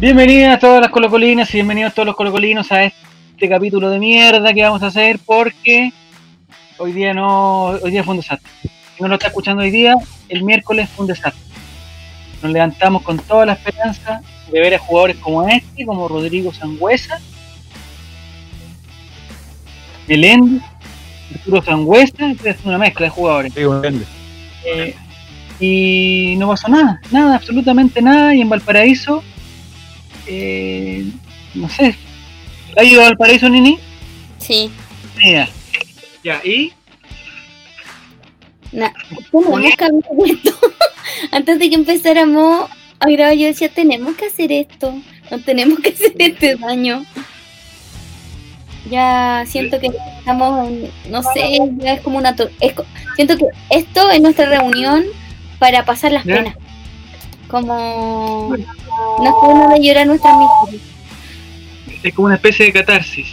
Bienvenidas a todas las colocolinas y bienvenidos todos los colocolinos a este capítulo de mierda que vamos a hacer porque hoy día no, hoy día fue un desastre. Si no lo está escuchando hoy día, el miércoles fue un desastre. Nos levantamos con toda la esperanza de ver a jugadores como este, como Rodrigo Sangüesa, Meléndez, Arturo Sangüesa, es una mezcla de jugadores. Eh, y no pasó nada, nada, absolutamente nada. Y en Valparaíso eh, no sé. ¿Ha ido al paraíso, Nini? Sí. Ya. Ya, ¿y? Nah. Antes de que empezáramos a grabar, yo decía, tenemos que hacer esto. No tenemos que hacer este daño. Ya siento que estamos, no sé, ya es como una... Es, siento que esto es nuestra reunión para pasar las penas. Como nos podemos de llorar nuestras miserias. Es como una especie de catarsis.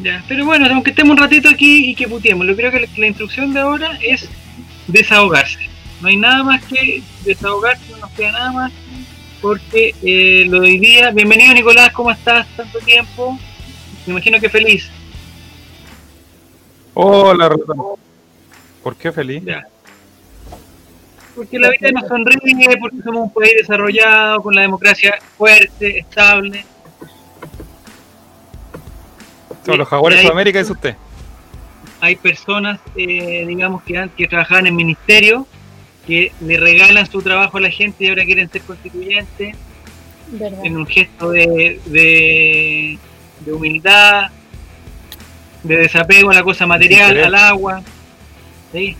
Ya, pero bueno, aunque estemos un ratito aquí y que putiemos, yo creo que la, instrucción de ahora es desahogarse. No hay nada más que desahogarse, no nos queda nada más. Porque eh, lo de hoy día, bienvenido Nicolás, ¿cómo estás? Tanto tiempo. Me imagino que feliz. Hola, ¿por qué feliz? Ya. Porque la vida nos sonríe, porque somos un país desarrollado, con la democracia fuerte, estable. Son los jaguares de América, es usted. Hay personas, eh, digamos, que, que trabajaban en ministerio, que le regalan su trabajo a la gente y ahora quieren ser constituyentes. En un gesto de, de, de humildad, de desapego a la cosa material, al agua. ¿sí?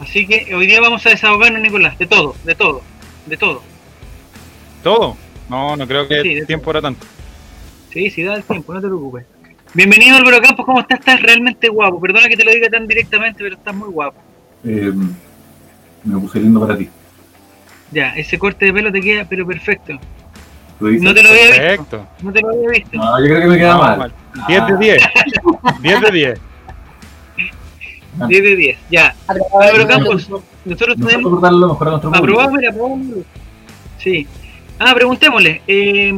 Así que hoy día vamos a desahogarnos, Nicolás, de todo, de todo, de todo. ¿Todo? No, no creo que el tiempo era tanto. Sí, sí, da el tiempo, no te preocupes. Bienvenido Álvaro Campos, ¿cómo estás? Estás realmente guapo. Perdona que te lo diga tan directamente, pero estás muy guapo. Eh, me puse lindo para ti. Ya, ese corte de pelo te queda, pero perfecto. No te lo había perfecto. visto. No te lo había visto. No, yo creo que me queda mal. 10 de 10. 10 de 10. 10 de 10, ya. Álvaro Campos, nosotros tenemos. Aprobado, mira, aprobado. Sí. Ah, preguntémosle. Eh,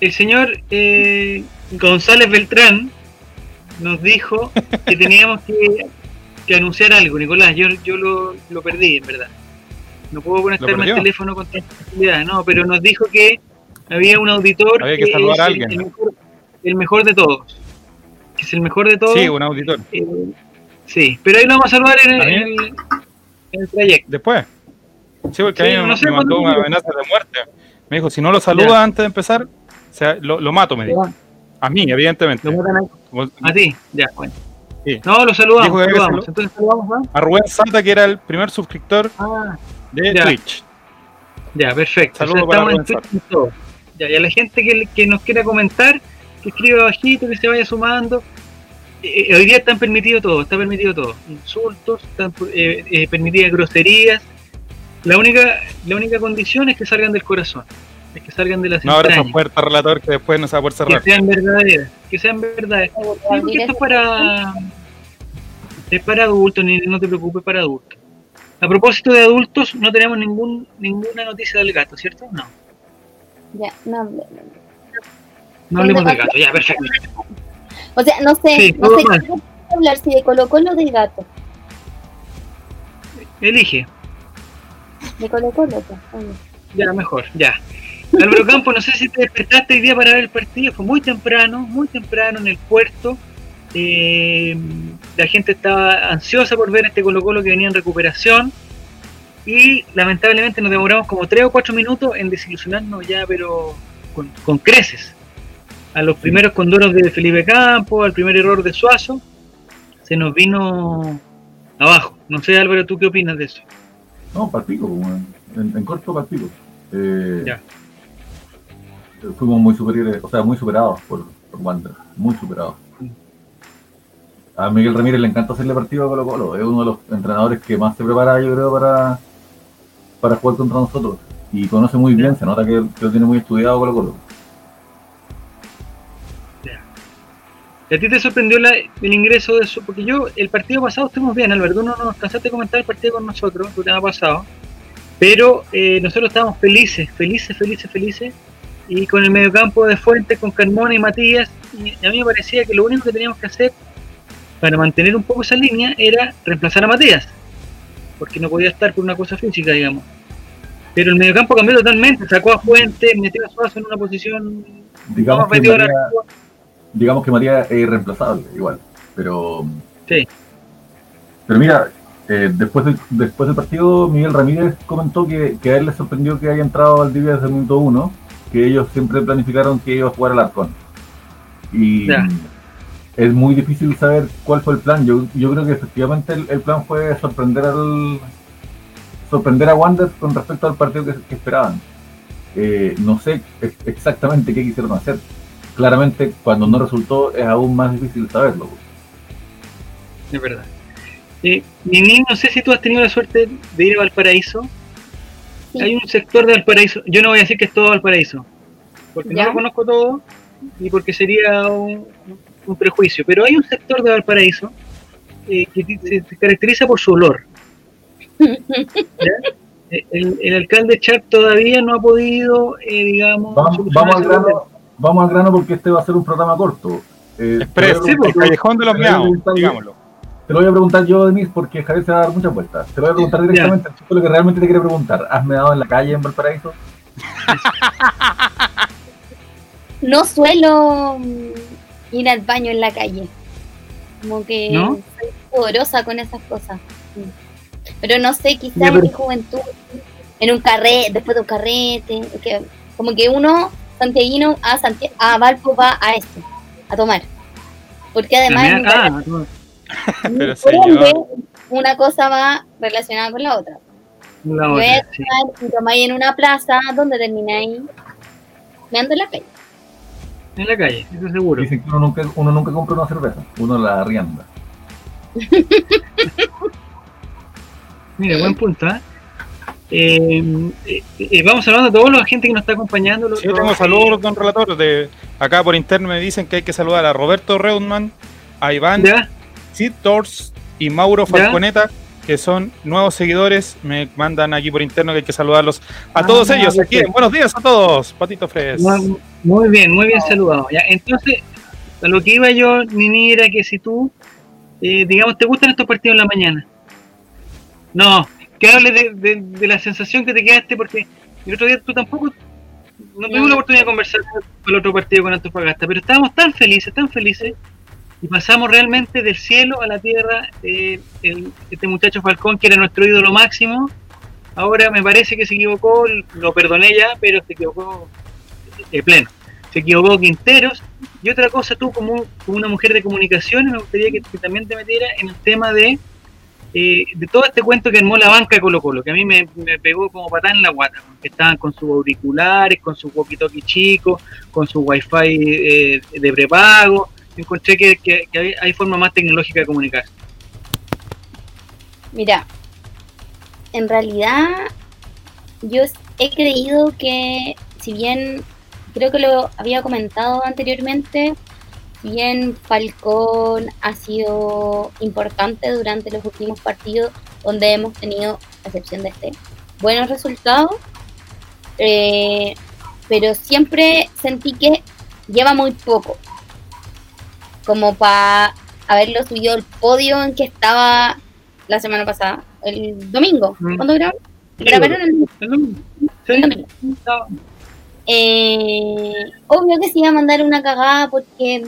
el señor eh, González Beltrán nos dijo que teníamos que, que anunciar algo, Nicolás. Yo, yo lo, lo perdí, en verdad. No puedo conectarme al teléfono con tanta facilidad, no, pero nos dijo que había un auditor había que, a alguien. El, mejor, el mejor de todos que es el mejor de todos. Sí, un auditor. Eh, sí, pero ahí lo vamos a saludar en el, en el, trayecto. Después. Sí, porque sí, a mí no me, mandó una amenaza de muerte. Me dijo, si no lo saluda ya. antes de empezar, o sea, lo, lo, mato, me dijo. A mí, evidentemente. ¿Lo matan a, a ti? Ya, bueno. Sí. No, lo saludamos. Saludamos. Entonces saludamos a... a Rubén Santa, que era el primer suscriptor ah, de ya. Twitch. Ya, perfecto. Saludos para Rubén Santa. Ya, y a la gente que, que nos quiera comentar, que escriba bajito, que se vaya sumando. Eh, hoy día están permitido todo, está permitido todo. Insultos, están eh, eh, permitidas groserías. La única, la única condición es que salgan del corazón, es que salgan de las No abra esa puerta, relator, que después no se va a poder cerrar. Que sean verdaderas, que sean verdaderas. Sí, porque esto es para, es para adultos, ni, no te preocupes, para adultos. A propósito de adultos, no tenemos ningún, ninguna noticia del gato, ¿cierto? No. Ya, no, no, no hablemos del gato, ya, perfecto. O sea, no sé, sí, no sé qué hablar, si de Colo Colo o del gato. Elige. De Colo Colo, pues. Ya, mejor, ya. Álvaro Campo, no sé si te despertaste hoy día para ver el partido, fue muy temprano, muy temprano en el puerto. Eh, la gente estaba ansiosa por ver este Colo Colo que venía en recuperación y lamentablemente nos demoramos como 3 o 4 minutos en desilusionarnos ya, pero con, con creces a los primeros condoros de Felipe Campos, al primer error de Suazo, se nos vino abajo. No sé, Álvaro, ¿tú qué opinas de eso? No, partido, en, en corto partido. Eh, ya. Fuimos muy superiores, o sea, muy superados por, por Wander, muy superados. A Miguel Ramírez le encanta hacerle partido a Colo Colo, es uno de los entrenadores que más se prepara, yo creo, para, para jugar contra nosotros. Y conoce muy bien, se nota que, que lo tiene muy estudiado Colo Colo. ¿A ti te sorprendió el ingreso de eso? Porque yo, el partido pasado estuvimos bien, Alberto, no nos cansaste de comentar el partido con nosotros, el programa pasado, pero eh, nosotros estábamos felices, felices, felices, felices, y con el mediocampo de Fuentes, con Carmona y Matías, y a mí me parecía que lo único que teníamos que hacer para mantener un poco esa línea era reemplazar a Matías, porque no podía estar por una cosa física, digamos. Pero el mediocampo cambió totalmente, sacó a Fuentes, metió a Suazo en una posición... Digamos que digamos que María es irreemplazable, igual. Pero. Sí. Pero mira, eh, después, del, después del partido, Miguel Ramírez comentó que, a él le sorprendió que haya entrado al día desde el minuto uno, que ellos siempre planificaron que iba a jugar al Arcón. Y es muy difícil saber cuál fue el plan. Yo, yo creo que efectivamente el, plan fue sorprender al sorprender a Wander con respecto al partido que, esperaban. Eh, no sé exactamente qué quisieron hacer claramente cuando no resultó es aún más difícil saberlo. Es verdad. Eh, Nini, no sé si tú has tenido la suerte de ir a Valparaíso. Hay un sector de Valparaíso, yo no voy a decir que es todo Valparaíso, porque no lo conozco todo y porque sería un, prejuicio, pero hay un sector de Valparaíso eh, que se, caracteriza por su olor. El, alcalde Char todavía no ha podido, eh, digamos, vamos, al grano, vamos al grano porque este va a ser un programa corto. Eh, el callejón de los miados, digámoslo. Te lo voy a preguntar yo, Denis, porque Javier se va a dar muchas vueltas. Te lo voy a preguntar directamente a lo que realmente te quiere preguntar. ¿Has medado en la calle en Valparaíso? no suelo mm, ir al baño en la calle. Como que soy poderosa con esas cosas. Pero no sé, quizás en mi juventud, en un carrete, después de un carrete, que, como que uno santiaguino a, Santiago, a Valpo va a esto, a tomar. Porque además... Pero una cosa va relacionada con la otra. La otra sí. tomáis en una plaza donde termináis meando en la calle. En la calle, eso seguro. Dicen que uno nunca, uno nunca compra una cerveza, uno la arrienda. Mira, buen punto, ¿eh? Eh, eh, eh, vamos hablando a toda la gente que nos está acompañando. Sí, tengo saludos, don relator. De, acá por interno me dicen que hay que saludar a Roberto Reutman, a Iván Sid Tors y Mauro Falconeta, que son nuevos seguidores. Me mandan aquí por interno que hay que saludarlos a ah, todos ellos. Aquí. Buenos días a todos, Patito Fres. Muy bien, muy bien saludado. ¿ya? Entonces, a lo que iba yo, Nini, era que si tú, digamos, te gustan estos partidos en la mañana. No, que hable de, la sensación que te quedaste, porque el otro día tú tampoco no tuvimos la oportunidad de conversar con el otro partido con Antofagasta, pero estábamos tan felices, tan felices, y pasamos realmente del cielo a la tierra. Eh, este muchacho Falcón, que era nuestro ídolo máximo, ahora me parece que se equivocó, lo perdoné ya, pero se equivocó eh, pleno. Se equivocó Quinteros. Y otra cosa, tú como, una mujer de comunicaciones, me gustaría que también te metieras en el tema de eh, de todo este cuento que armó la banca de Colo Colo, que a mí me, pegó como patán en la guata, que estaban con sus auriculares, con su walkie-talkie chico, con su wifi eh, de prepago, encontré que, hay, hay, forma más tecnológica de comunicar. Mira, en realidad yo he creído que, si bien creo que lo había comentado anteriormente, bien Falcón ha sido importante durante los últimos partidos donde hemos tenido, a excepción de este, buenos resultados, eh, pero siempre sentí que lleva muy poco, como para haberlo subido al podio en que estaba la semana pasada, el domingo. Mm. ¿Cuándo grabaron? el, domingo. Eh, obvio que se iba a mandar una cagada porque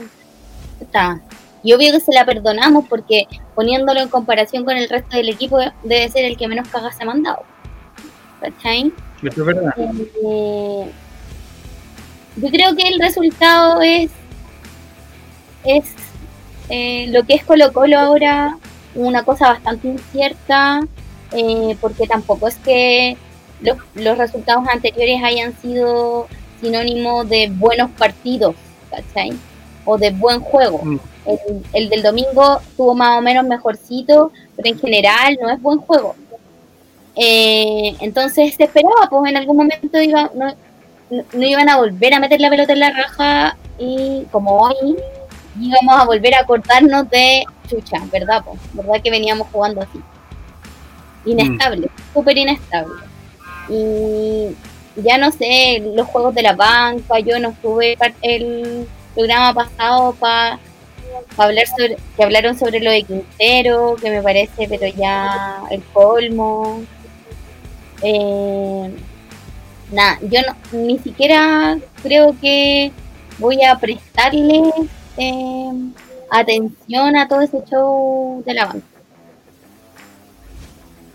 y obvio que se la perdonamos porque poniéndolo en comparación con el resto del equipo debe ser el que menos cagas se ha mandado. ¿Cachai? Eso es verdad. Eh, yo creo que el resultado es es eh, lo que es Colo Colo ahora una cosa bastante incierta eh, porque tampoco es que los, los resultados anteriores hayan sido sinónimo de buenos partidos, ¿cachai? o de buen juego. Mm. El, del domingo tuvo más o menos mejorcito, pero en general no es buen juego. Eh, entonces se esperaba, pues en algún momento iba, no, iban a volver a meter la pelota en la raja y como hoy, íbamos a volver a cortarnos de chucha, ¿verdad? Po? ¿Verdad que veníamos jugando así? Inestable, mm. súper inestable. Y ya no sé, los juegos de la banca, yo no estuve el programa pasado para hablar sobre, que hablaron sobre lo de Quintero, que me parece, pero ya el colmo. Eh, nada, yo no, ni siquiera creo que voy a prestarle eh, atención a todo ese show de la banca.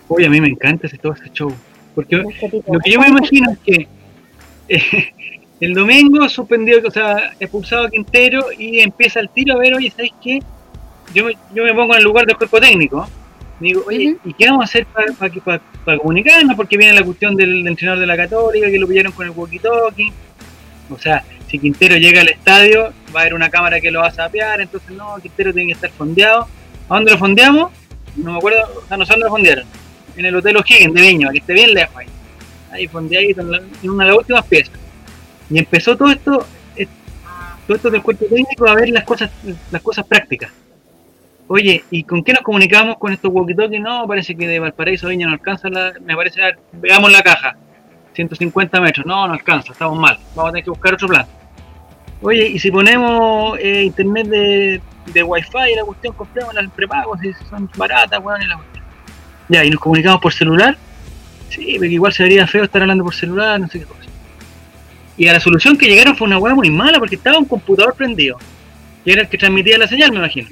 Uy, a mí me encanta ese, todo ese show. Porque lo que yo me imagino es que eh, el domingo suspendió, o sea, expulsado a Quintero y empieza el tiro a ver, oye, ¿sabes qué? Yo me, yo me pongo en el lugar del cuerpo técnico. Digo, oye, ¿y qué vamos a hacer para comunicarnos? Porque viene la cuestión del, entrenador de la Católica, que lo pillaron con el walkie-talkie. O sea, si Quintero llega al estadio, va a haber una cámara que lo va a sapear, entonces no, Quintero tiene que estar fondeado. ¿A dónde lo fondeamos? No me acuerdo, a nosotros lo fondearon. En el Hotel O'Higgins de Viña, que esté bien lejos ahí. Ahí fondeadito en, una de las últimas piezas. Y empezó todo esto, todo esto del cuerpo técnico a ver las cosas, las cosas prácticas. Oye, ¿y con qué nos comunicamos con estos walkie-talkie? No, parece que de Valparaíso Viña no alcanza la, me parece, veamos la caja, 150 metros, no, no alcanza, estamos mal, vamos a tener que buscar otro plan. Oye, ¿y si ponemos eh, internet de, de wifi y la cuestión, compramos las prepagos, si son baratas, bueno, y la cuestión. Ya, ¿y nos comunicamos por celular? Sí, porque igual se vería feo estar hablando por celular, no sé qué cosa. Y a la solución que llegaron fue una hueá muy mala porque estaba un computador prendido. Y era el que transmitía la señal, me imagino.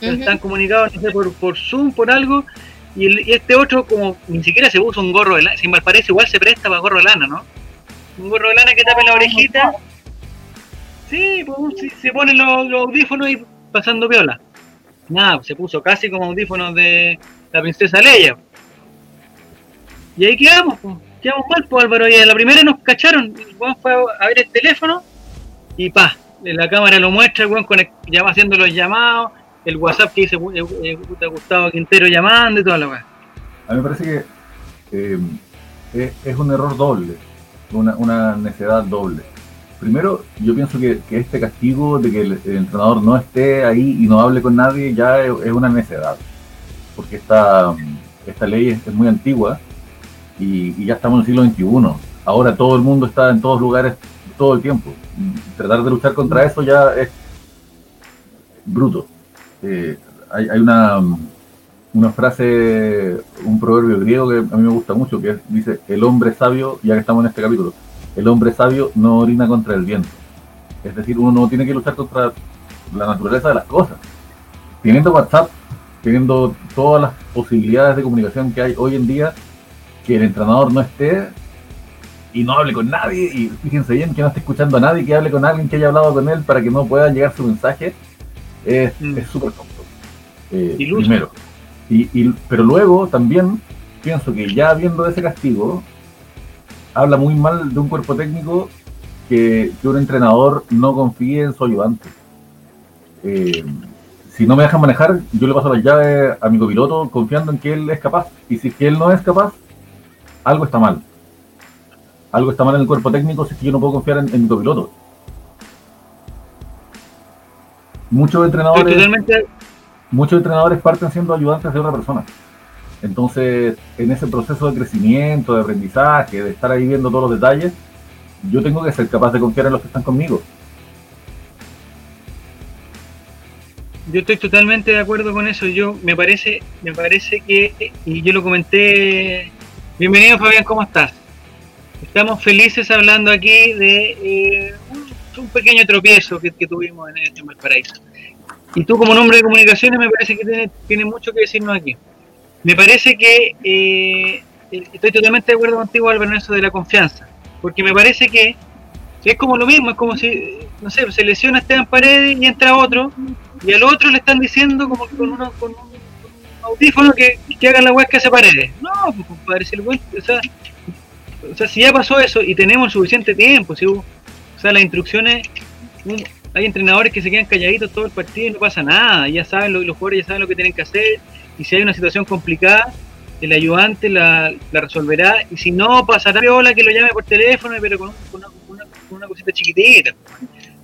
Están comunicados, no sé, por, por Zoom, por algo. Y, este otro, como ni siquiera se usa un gorro de lana, si mal parece, igual se presta para gorro de lana, ¿no? Un gorro de lana que tape la orejita. Sí, pues se ponen los, audífonos y pasando viola. Nada, se puso casi como audífonos de la princesa Leia. Y ahí quedamos, pues quedamos mal, pues Álvaro. Y en la primera nos cacharon. El weón fue a ver el teléfono y pa, la cámara lo muestra, el weón con ya va haciendo los llamados, el WhatsApp que dice eh, eh, Gustavo Quintero llamando y toda la weá. A mí me parece que eh, es, un error doble, una necedad doble. Primero, yo pienso que, este castigo de que el, entrenador no esté ahí y no hable con nadie ya es, una necedad. Porque esta, esta ley es muy antigua y, ya estamos en el siglo XXI. Ahora todo el mundo está en todos lugares todo el tiempo. Tratar de luchar contra eso ya es bruto. Eh, hay, una, una frase, un proverbio griego que a mí me gusta mucho, que dice, el hombre sabio, ya que estamos en este capítulo, el hombre sabio no orina contra el viento. Es decir, uno no tiene que luchar contra la naturaleza de las cosas. Teniendo WhatsApp, teniendo todas las posibilidades de comunicación que hay hoy en día, que el entrenador no esté y no hable con nadie, y fíjense bien que no esté escuchando a nadie, que hable con alguien que haya hablado con él para que no pueda llegar su mensaje, es mm. súper tonto. Eh, primero. Y, pero luego también pienso que ya viendo ese castigo, habla muy mal de un cuerpo técnico que, un entrenador no confíe en su ayudante. Eh, si no me dejan manejar, yo le paso las llaves a mi copiloto confiando en que él es capaz. Y si es que él no es capaz, algo está mal. Algo está mal en el cuerpo técnico si es que yo no puedo confiar en, mi copiloto. Muchos entrenadores, muchos entrenadores parten siendo ayudantes de otra persona. Entonces, en ese proceso de crecimiento, de aprendizaje, de estar ahí viendo todos los detalles, yo tengo que ser capaz de confiar en los que están conmigo. Yo estoy totalmente de acuerdo con eso. Yo me parece, me parece que, y yo lo comenté Bienvenido Fabián, ¿cómo estás? Estamos felices hablando aquí de eh, un, pequeño tropiezo que, tuvimos en este Valparaíso. Y tú como nombre de comunicaciones me parece que tiene, mucho que decirnos aquí. Me parece que eh, estoy totalmente de acuerdo contigo, Álvaro, en eso de la confianza. Porque me parece que es como lo mismo, es como si, no sé, se lesiona Esteban Paredes y entra otro, y al otro le están diciendo como que con, uno, con un audífono que, que hagan la web que hace paredes. No, pues compadre, si el o sea, o sea, si ya pasó eso y tenemos suficiente tiempo, si o sea, las instrucciones, hay entrenadores que se quedan calladitos todo el partido y no pasa nada, ya saben, los, los jugadores ya saben lo que tienen que hacer, y si hay una situación complicada, el ayudante la, resolverá, y si no, pasará viola que lo llame por teléfono, pero con, una, con una, cosita chiquitita.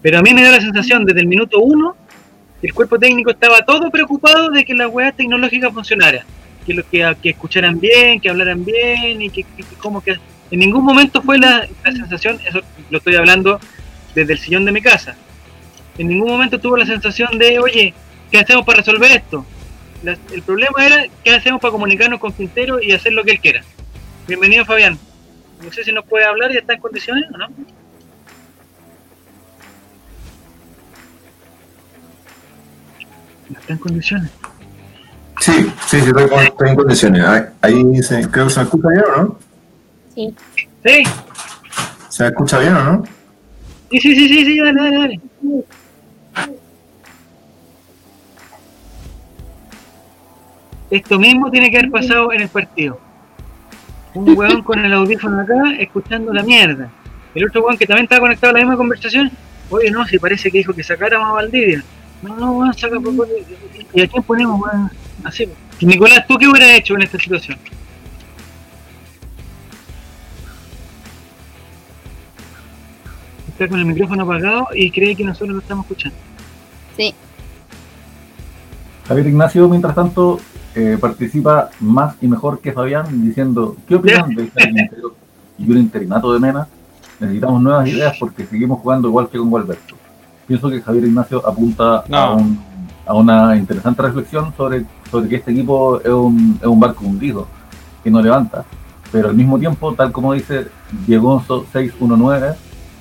Pero a mí me da la sensación desde el minuto uno el cuerpo técnico estaba todo preocupado de que la weá tecnológica funcionara, que, lo, que, que escucharan bien, que hablaran bien y que, como que en ningún momento fue la, sensación, eso lo estoy hablando desde el sillón de mi casa, en ningún momento tuvo la sensación de, oye, ¿qué hacemos para resolver esto? El problema era, ¿qué hacemos para comunicarnos con Quintero y hacer lo que él quiera? Bienvenido Fabián. No sé si nos puede hablar, ¿ya está en condiciones o no? está en condiciones. Sí, sí, sí, estoy, en condiciones. Ahí, se, creo que se me escucha bien, ¿o no? Sí. Sí. ¿Se me escucha bien o no? Sí, sí, sí, sí, sí, dale, dale, dale. Esto mismo tiene que haber pasado en el partido. Un weón con el audífono acá escuchando la mierda. El otro weón que también estaba conectado a la misma conversación. Oye, no, si parece que dijo que sacáramos a Valdivia. No, no, weón, saca por ¿Y a quién ponemos, weón? Así. Nicolás, ¿tú qué hubieras hecho en esta situación? Está con el micrófono apagado y cree que nosotros lo estamos escuchando. Sí. Javier Ignacio, mientras tanto, eh, participa más y mejor que Fabián diciendo, ¿qué opinan de este y un interinato de Mena? Necesitamos nuevas ideas porque seguimos jugando igual que con Gualberto pienso que Javier Ignacio apunta a, una interesante reflexión sobre, sobre que este equipo es un, es un barco hundido, que no levanta. Pero al mismo tiempo, tal como dice Diego 619,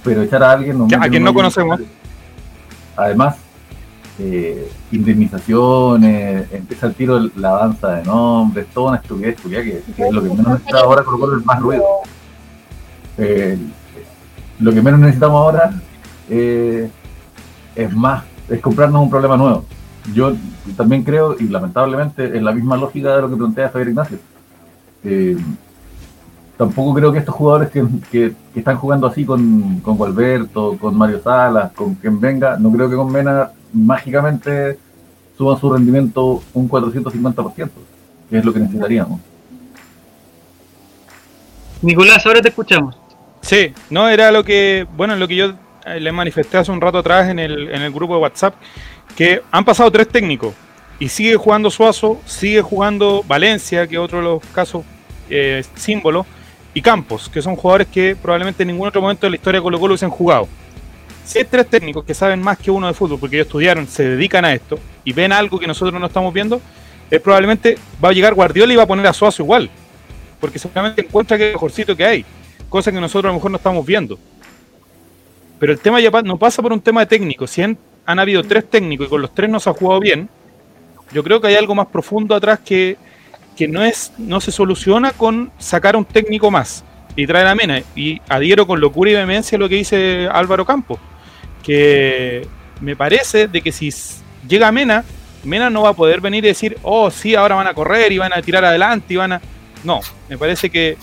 pero echar a alguien... No a quien no conocemos. Además, eh, indemnizaciones, empieza el tiro la danza de nombres, toda una estupidez, que, que es lo que menos necesitamos ahora, con el más ruido. Lo que menos necesitamos ahora es más, es comprarnos un problema nuevo. Yo también creo, y lamentablemente, en la misma lógica de lo que plantea Javier Ignacio. Eh, tampoco creo que estos jugadores que, están jugando así con, con Gualberto, con Mario Salas, con quien venga, no creo que con Mena mágicamente suban su rendimiento un 450%, que es lo que necesitaríamos. Nicolás, ahora te escuchamos. Sí, no, era lo que, bueno, lo que yo eh, le manifesté hace un rato atrás en el, en el grupo de WhatsApp que han pasado tres técnicos y sigue jugando Suazo, sigue jugando Valencia, que es otro de los casos eh, símbolos, y Campos, que son jugadores que probablemente en ningún otro momento de la historia de Colo Colo hubiesen jugado. Si hay tres técnicos que saben más que uno de fútbol, porque ellos estudiaron, se dedican a esto y ven algo que nosotros no estamos viendo, es probablemente va a llegar Guardiola y va a poner a Suazo igual, porque seguramente encuentra que es mejorcito que hay, cosa que nosotros a lo mejor no estamos viendo. Pero el tema ya no pasa por un tema de técnico. Si han, habido tres técnicos y con los tres no se ha jugado bien, yo creo que hay algo más profundo atrás que, no, es, no se soluciona con sacar a un técnico más y traer a Mena. Y adhiero con locura y vehemencia lo que dice Álvaro Campos, que me parece de que si llega Mena, Mena no va a poder venir y decir, oh, sí, ahora van a correr y van a tirar adelante y van a... No, me parece que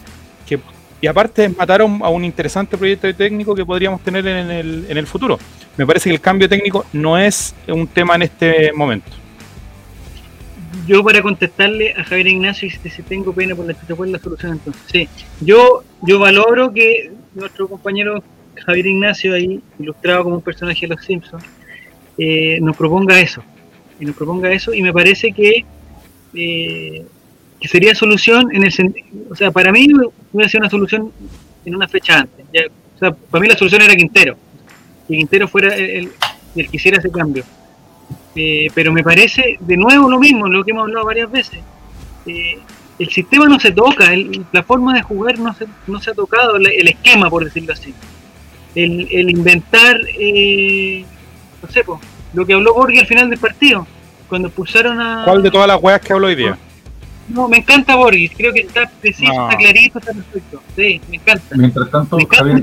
y aparte mataron a un interesante proyecto técnico que podríamos tener en el, en el futuro. Me parece que el cambio técnico no es un tema en este momento. Yo para contestarle a Javier Ignacio, si tengo pena por la chucha, ¿cuál la solución entonces? Sí, yo, yo valoro que nuestro compañero Javier Ignacio, ahí ilustrado como un personaje de Los Simpsons, eh, nos proponga eso. Y nos proponga eso, y me parece que eh, que sería solución en el o sea, para mí hubiera sido una solución en una fecha antes. o sea, para mí la solución era Quintero, que Quintero fuera el, el que hiciera ese cambio. Eh, pero me parece de nuevo lo mismo, lo que hemos hablado varias veces. El sistema no se toca, la forma de jugar no se, no se ha tocado, el, esquema, por decirlo así. El, el inventar, eh, no sé, lo que habló Borghi al final del partido, cuando pulsaron a... ¿Cuál de todas las weas que habló hoy día? No, me encanta Boris, creo que está preciso, está clarito, está perfecto. Sí, me encanta. Mientras tanto, Javier,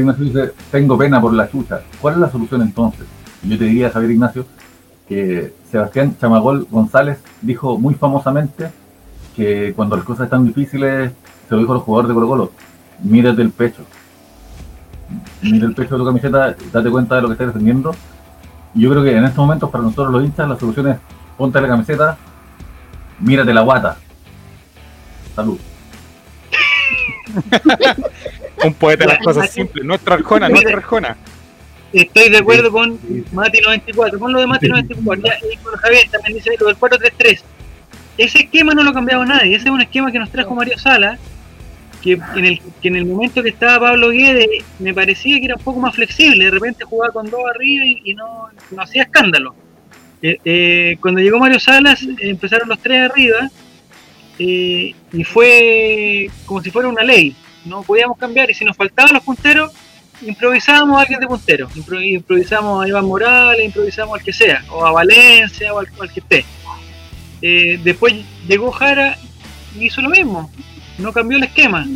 Ignacio dice, tengo pena por la chucha. ¿Cuál es la solución entonces? Yo te diría, Javier Ignacio, que Sebastián Chamagol González dijo muy famosamente que cuando las cosas están difíciles, se lo dijo a los jugadores de Colo Colo, mírate el pecho. Mira el pecho de tu camiseta, date cuenta de lo que estás defendiendo. Y yo creo que en estos momentos, para nosotros los hinchas, la solución es ponte la camiseta, mírate la guata. Salud. Un poeta de las cosas simples. Nuestra Arjona, nuestra Arjona. Estoy de acuerdo con Mati 94, con lo de Mati 94, ya, y con Javier también dice lo del 4-3-3. Ese esquema no lo ha cambiado nadie, ese es un esquema que nos trajo Mario Sala, que en el, que en el momento que estaba Pablo Guedes me parecía que era un poco más flexible, de repente jugaba con dos arriba y, no, no, hacía escándalo. Eh, eh, cuando llegó Mario Salas empezaron los tres arriba eh, y fue como si fuera una ley, no podíamos cambiar y si nos faltaban los punteros improvisábamos a alguien de puntero, improvisamos a Iván Morales, improvisamos al que sea, o a Valencia, o al, que esté. Después llegó Jara y hizo lo mismo, no cambió el esquema.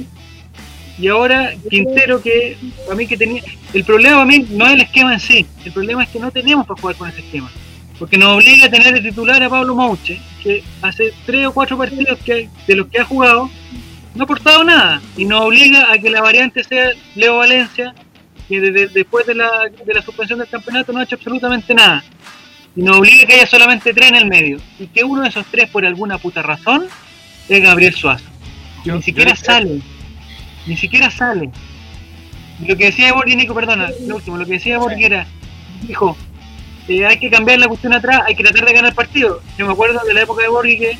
Y ahora Quintero, que a mí que tenía. El problema para mí no es el esquema en sí, el problema es que no tenemos para jugar con ese esquema. Porque nos obliga a tener de titular a Pablo Mouche, que hace tres o cuatro partidos que, de los que ha jugado no ha aportado nada. Y nos obliga a que la variante sea Leo Valencia, que después de la, de la suspensión del campeonato no ha hecho absolutamente nada. Y nos obliga a que haya solamente tres en el medio. Y que uno de esos tres, por alguna puta razón, es Gabriel Suazo. Ni siquiera sale. Ni siquiera sale. lo que decía Borghi, Nico, perdona, lo último, lo que decía Borghi era, dijo, eh, hay que cambiar la cuestión atrás, hay que tratar de ganar el partido. Yo me acuerdo de la época de Borghi que,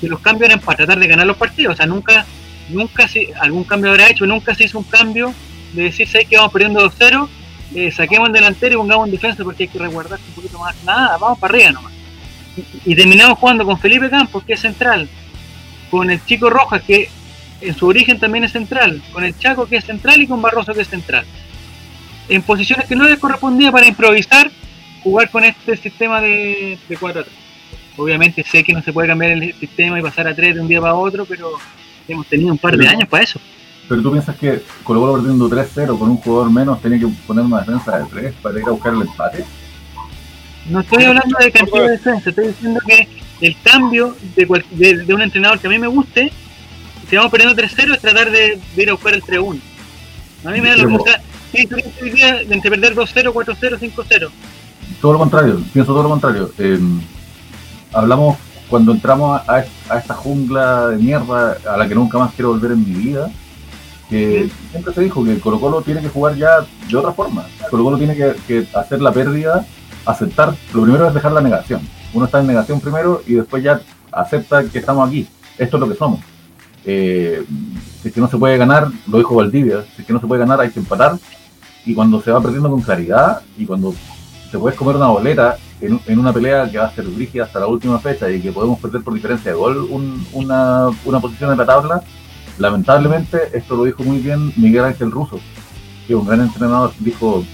que los cambios eran para tratar de ganar los partidos. O sea, nunca, nunca se, algún cambio habrá hecho, nunca se hizo un cambio de decir, ¿sabes que vamos perdiendo 2-0? Eh, saquemos el delantero y pongamos en defensa porque hay que resguardarse un poquito más. Nada, vamos para arriba nomás. Y, terminamos jugando con Felipe Campos, que es central, con el Chico Rojas, que en su origen también es central, con el Chaco, que es central, y con Barroso, que es central. En posiciones que no les correspondía para improvisar, jugar con este sistema de, de 4 3. Obviamente sé que no se puede cambiar el sistema y pasar a 3 de un día para otro, pero hemos tenido un par de años para eso. Pero tú piensas que Colo Colo perdiendo 3-0 con un jugador menos tenía que poner una defensa de 3 para ir a buscar el empate. No estoy hablando de cantidad de defensa, estoy diciendo que el cambio de, de, un entrenador que a mí me guste, si vamos perdiendo 3-0, es tratar de, ir a buscar el 3-1. A mí me da la sí, de entre perder 2-0, 4-0, 5-0. Todo lo contrario, pienso todo lo contrario. Eh, hablamos cuando entramos a, a, esta jungla de mierda a la que nunca más quiero volver en mi vida que siempre se dijo que Colo Colo tiene que jugar ya de otra forma. Colo Colo tiene que, hacer la pérdida, aceptar, lo primero es dejar la negación. Uno está en negación primero y después ya acepta que estamos aquí. Esto es lo que somos. Eh, si es que no se puede ganar, lo dijo Valdivia, si es que no se puede ganar hay que empatar. Y cuando se va perdiendo con claridad y cuando te puedes comer una boleta en, una pelea que va a ser rígida hasta la última fecha y que podemos perder por diferencia de gol una, una posición en la tabla, lamentablemente, esto lo dijo muy bien Miguel Ángel Russo, que un gran entrenador, dijo,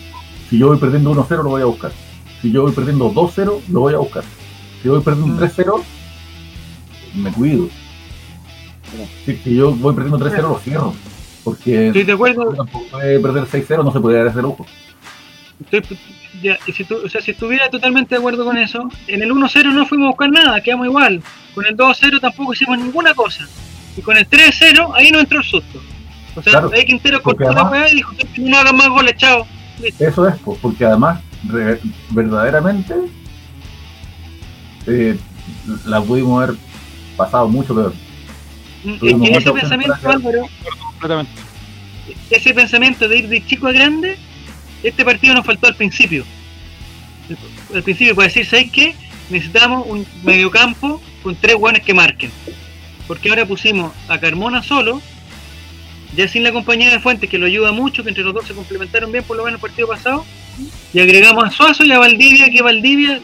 si yo voy perdiendo 1-0 lo voy a buscar, si yo voy perdiendo 2-0 lo voy a buscar, si voy perdiendo 3-0 me cuido, si, yo voy perdiendo 3-0 lo cierro, porque Estoy de acuerdo. tampoco puede perder 6-0, no se puede dar ese lujo. y si, o sea, si estuviera totalmente de acuerdo con eso, en el 1-0 no fuimos a buscar nada, quedamos igual. Con el 2-0 tampoco hicimos ninguna cosa. Y con el 3-0, ahí no entró el susto. O sea, ahí Quintero cortó la weá y dijo: No hagan más goles, chao. Eso es, porque además, verdaderamente, eh, la pudimos haber pasado mucho peor. Mm, ese pensamiento, Álvaro, ese pensamiento de ir de chico a grande, este partido nos faltó al principio. Al principio, para decir, ¿sabes qué? Necesitamos un mediocampo con tres buenos que marquen porque ahora pusimos a Carmona solo, ya sin la compañía de Fuentes, que lo ayuda mucho, que entre los dos se complementaron bien por lo menos el partido pasado, y agregamos a Suazo y a Valdivia, que Valdivia,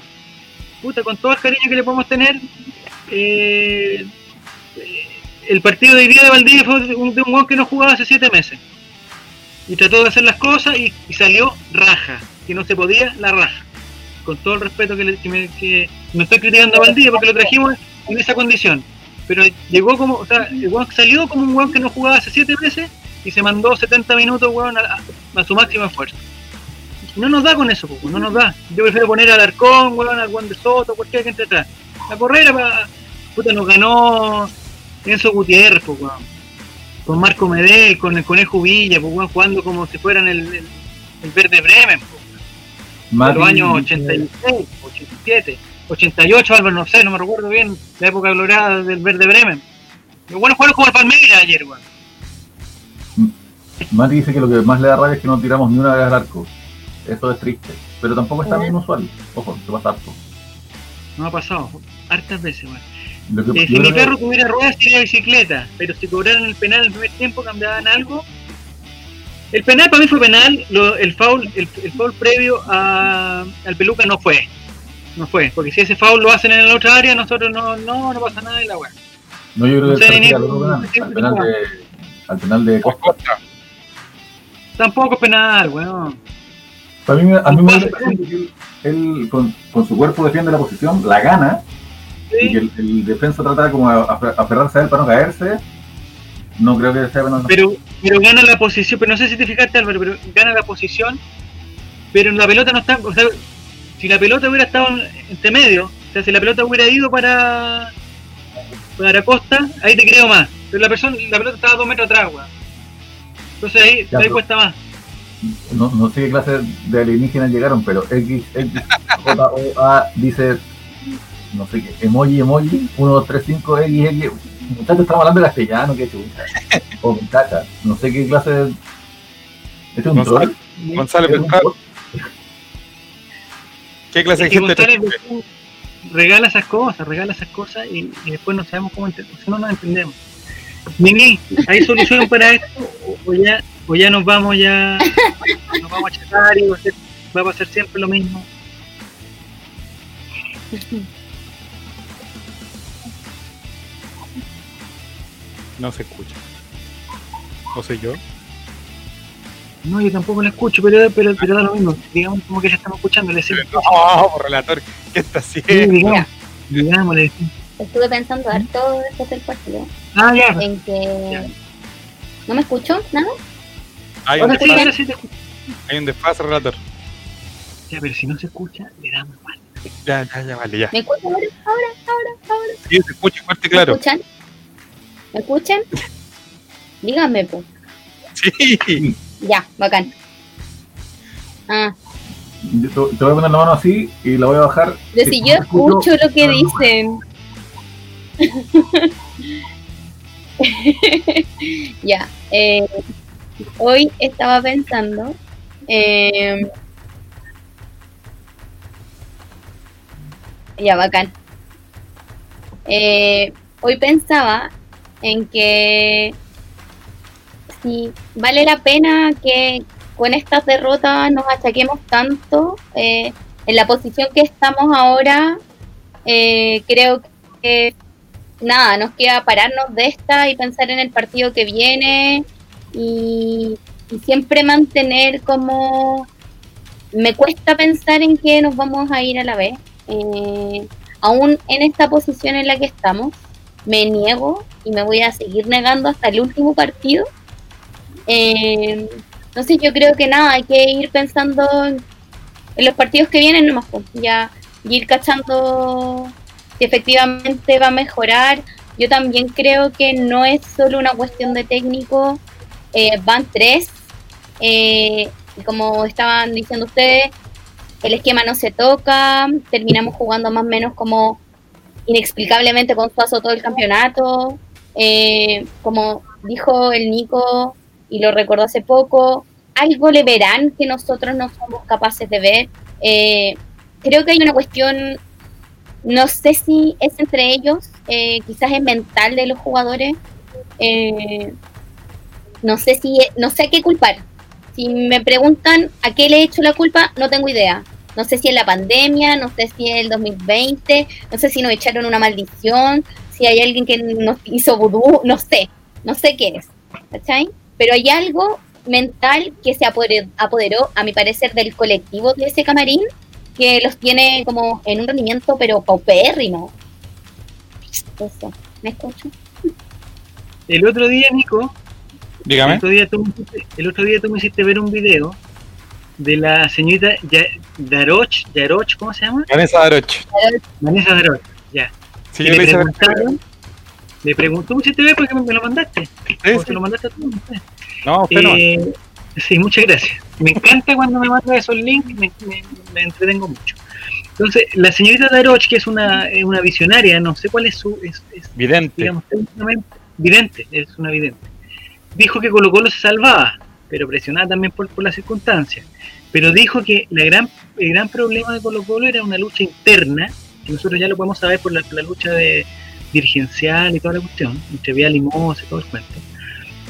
puta, con todo el cariño que le podemos tener, eh, el partido de hoy día de Valdivia fue de un, de que no jugaba hace siete meses. Y trató de hacer las cosas y, salió raja, que no se podía, la raja. Con todo el respeto que, me, que me estoy criticando a Valdivia porque lo trajimos en esa condición pero llegó como, o sea, salió como un weón que no jugaba hace 7 meses y se mandó 70 minutos, weón, a, su máximo esfuerzo. No nos da con eso, no nos da. Yo prefiero poner al Arcón, weón, al Juan de Soto, cualquiera que entre atrás. La correra, para, puta, nos ganó Enzo Gutiérrez, weón. Con Marco Medel, con el Conejo Villa, pues, weón, jugando como si fueran el, el, Verde Bremen. En los años 86, 87. 88, Álvaro, no sé, no me recuerdo bien, la época gloriada del Verde Bremen. Lo bueno jugaron como el Palmeiras ayer, weón. Mati dice que lo que más le da rabia es que no tiramos ni una vez al arco. Eso es triste. Pero tampoco está bien usual. Ojo, se pasa harto. No ha pasado, hartas veces, weón. Eh, si mi perro tuviera ruedas sería bicicleta, pero si cobraran el penal en el primer tiempo, cambiaban algo. El penal para mí fue penal, el foul, el, foul previo a, al peluca no fue. No fue, porque si ese foul lo hacen en la otra área, nosotros no, no, no pasa nada en la weá. No, yo creo que al, penal de, al penal de Costa. Tampoco es penal, weón. A mí, a mí me parece que él, con, con, su cuerpo defiende la posición, la gana, y que el, defensa trata como de aferrarse a él para no caerse. No creo que sea. Pero, pero gana la posición, pero no sé si te fijaste, Álvaro, pero gana la posición, pero la pelota no está. O sea, si la pelota hubiera estado entre medio, o sea, si la pelota hubiera ido para para Costa, ahí te creo más. Pero la persona, la pelota estaba dos metros atrás, weón. Entonces ahí, ahí cuesta más. No, no sé qué clase de alienígenas llegaron, pero X, X, J, O, A dice, no sé qué, emoji, emoji, 1, 2, 3, 5, X, X. Muchachos, estamos hablando de castellano, qué chucha. O muchacha, no sé qué clase de. ¿Este es un troll? González Pescado. ¿Qué clase de gente? regala esas cosas, regala esas cosas y, después no sabemos cómo entender, no nos entendemos. Miguel, ¿hay solución para esto? O, ya, o ya nos vamos ya, nos vamos a chatar y va a, ser, va a pasar siempre lo mismo. No se escucha. ¿O sé yo? No, yo tampoco la escucho, pero, pero, pero da lo mismo. Digamos como que ya estamos escuchando. Le no, relator, ¿qué está haciendo? Sí, digamos, digamos, le Estuve pensando harto después del partido. Ah, ya. En que. ¿No me escucho? ¿Nada? Hay un, desfase, sí, Hay un desfase, relator. Ya, pero si no se escucha, le damos mal. Ya, ya, ya, vale, ya. ¿Me escuchan ahora? Ahora, ahora, ahora. Sí, se escucha fuerte, claro. ¿Me escuchan? ¿Me escuchan? Dígame, pues. Sí. Ya, bacán. Ah. Te, voy a poner la mano así y la voy a bajar. Pero si yo escucho lo que dicen. ya. Eh, hoy estaba pensando. Eh, ya, bacán. Eh, hoy pensaba en que si vale la pena que con estas derrotas nos achaquemos tanto. Eh, en la posición que estamos ahora, eh, creo que nada, nos queda pararnos de esta y pensar en el partido que viene y, siempre mantener como... Me cuesta pensar en que nos vamos a ir a la vez. Eh, aún en esta posición en la que estamos, me niego y me voy a seguir negando hasta el último partido eh, entonces yo creo que nada, hay que ir pensando en, los partidos que vienen nomás, pues, ya ir cachando si efectivamente va a mejorar. Yo también creo que no es solo una cuestión de técnico, eh, van tres, eh, y como estaban diciendo ustedes, el esquema no se toca, terminamos jugando más o menos como inexplicablemente con Suazo todo el campeonato, eh, como dijo el Nico, y lo recordó hace poco, algo le verán que nosotros no somos capaces de ver. Eh, creo que hay una cuestión, no sé si es entre ellos, quizás es mental de los jugadores. No sé si, no sé a qué culpar. Si me preguntan a qué le he hecho la culpa, no tengo idea. No sé si es la pandemia, no sé si es el 2020, no sé si nos echaron una maldición, si hay alguien que nos hizo vudú, no sé, no sé qué es. ¿Cachai? pero hay algo mental que se apoderó, a mi parecer, del colectivo de ese camarín, que los tiene como en un rendimiento, pero paupérrimo. Eso, ¿me escucho? El otro día, Nico, Dígame. El otro, día tú, el otro día tú me hiciste ver un video de la señorita Daroch, Daroch, ¿cómo se llama? Vanessa Daroch. Vanessa Daroch, ya. Sí, yo le preguntaron, me preguntó un ver porque me lo mandaste. ¿Sí? ¿O lo mandaste a tú? No, eh, Sí, muchas gracias. Me encanta cuando me mandas esos links, me, me, entretengo mucho. Entonces, la señorita Daroch, que es una, una visionaria, no sé cuál es su... Es, vidente. Digamos, vidente, es una vidente. Dijo que Colo Colo se salvaba, pero presionada también por, por las circunstancias. pero dijo que la gran, el gran problema de Colo Colo era una lucha interna, que nosotros ya lo podemos saber por la, lucha de dirigencial y toda la cuestión, entre Vía Limos y todo el cuento.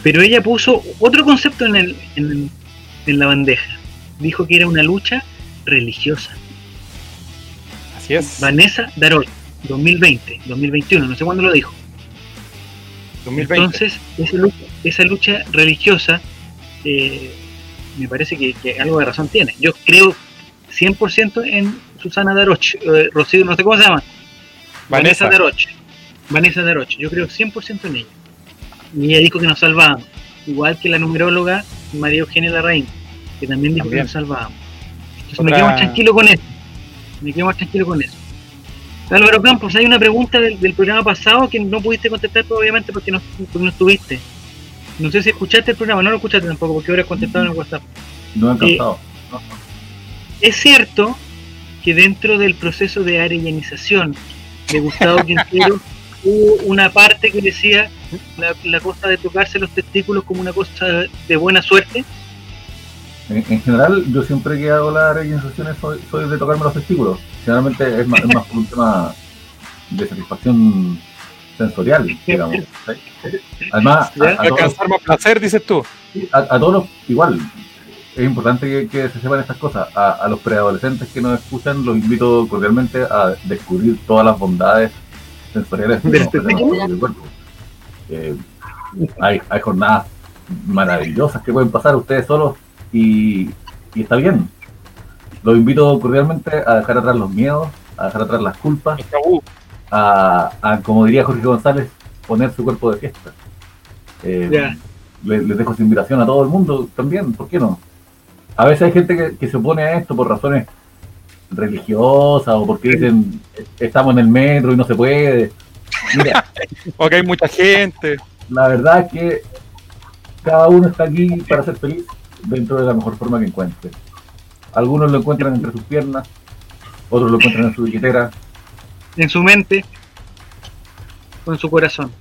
Pero ella puso otro concepto en, el, en, en la bandeja. Dijo que era una lucha religiosa. Así es. Vanessa Darol, 2020, 2021, no sé cuándo lo dijo. 2020. Entonces, esa lucha, esa lucha religiosa eh, me parece que, algo de razón tiene. Yo creo 100% en Susana Daroch, eh, Rocío, no sé cómo se llama. Vanessa, Vanessa Daroch. Vanessa Daroch, yo creo 100% en ella. Y ella dijo que nos salvábamos. Igual que la numeróloga María Eugenia Larraín, que también dijo que nos salvábamos. Entonces me quedo más tranquilo con eso. Me quedo más tranquilo con eso. Álvaro Campos, hay una pregunta del, programa pasado que no pudiste contestar, obviamente, porque no, porque no estuviste. No sé si escuchaste el programa, no lo escuchaste tampoco, porque ahora contestado en el WhatsApp. No he encantado. Eh, es cierto que dentro del proceso de arellanización de Gustavo Quintero hubo una parte que decía la, cosa de tocarse los testículos como una cosa de buena suerte. En, general, yo siempre que hago las arellanizaciones soy, soy de tocarme los testículos. Generalmente es más, es más por un tema de satisfacción sensorial, digamos. Además, a, alcanzar más placer, dices tú. A, todos igual, es importante que, se sepan estas cosas. A, los preadolescentes que nos escuchan, los invito cordialmente a descubrir todas las bondades sensoriales del cuerpo. Eh, hay, hay jornadas maravillosas que pueden pasar ustedes solos y, y está bien. Los invito cordialmente a dejar atrás los miedos, a dejar atrás las culpas, a, como diría Jorge González, poner su cuerpo de fiesta. Eh, les, dejo su invitación a todo el mundo también, ¿por qué no? A veces hay gente que, se opone a esto por razones religiosas o porque dicen estamos en el metro y no se puede. Mira, porque hay mucha gente. La verdad es que cada uno está aquí para ser feliz dentro de la mejor forma que encuentre. Algunos lo encuentran entre sus piernas, otros lo encuentran en su billetera, en su mente o en su corazón.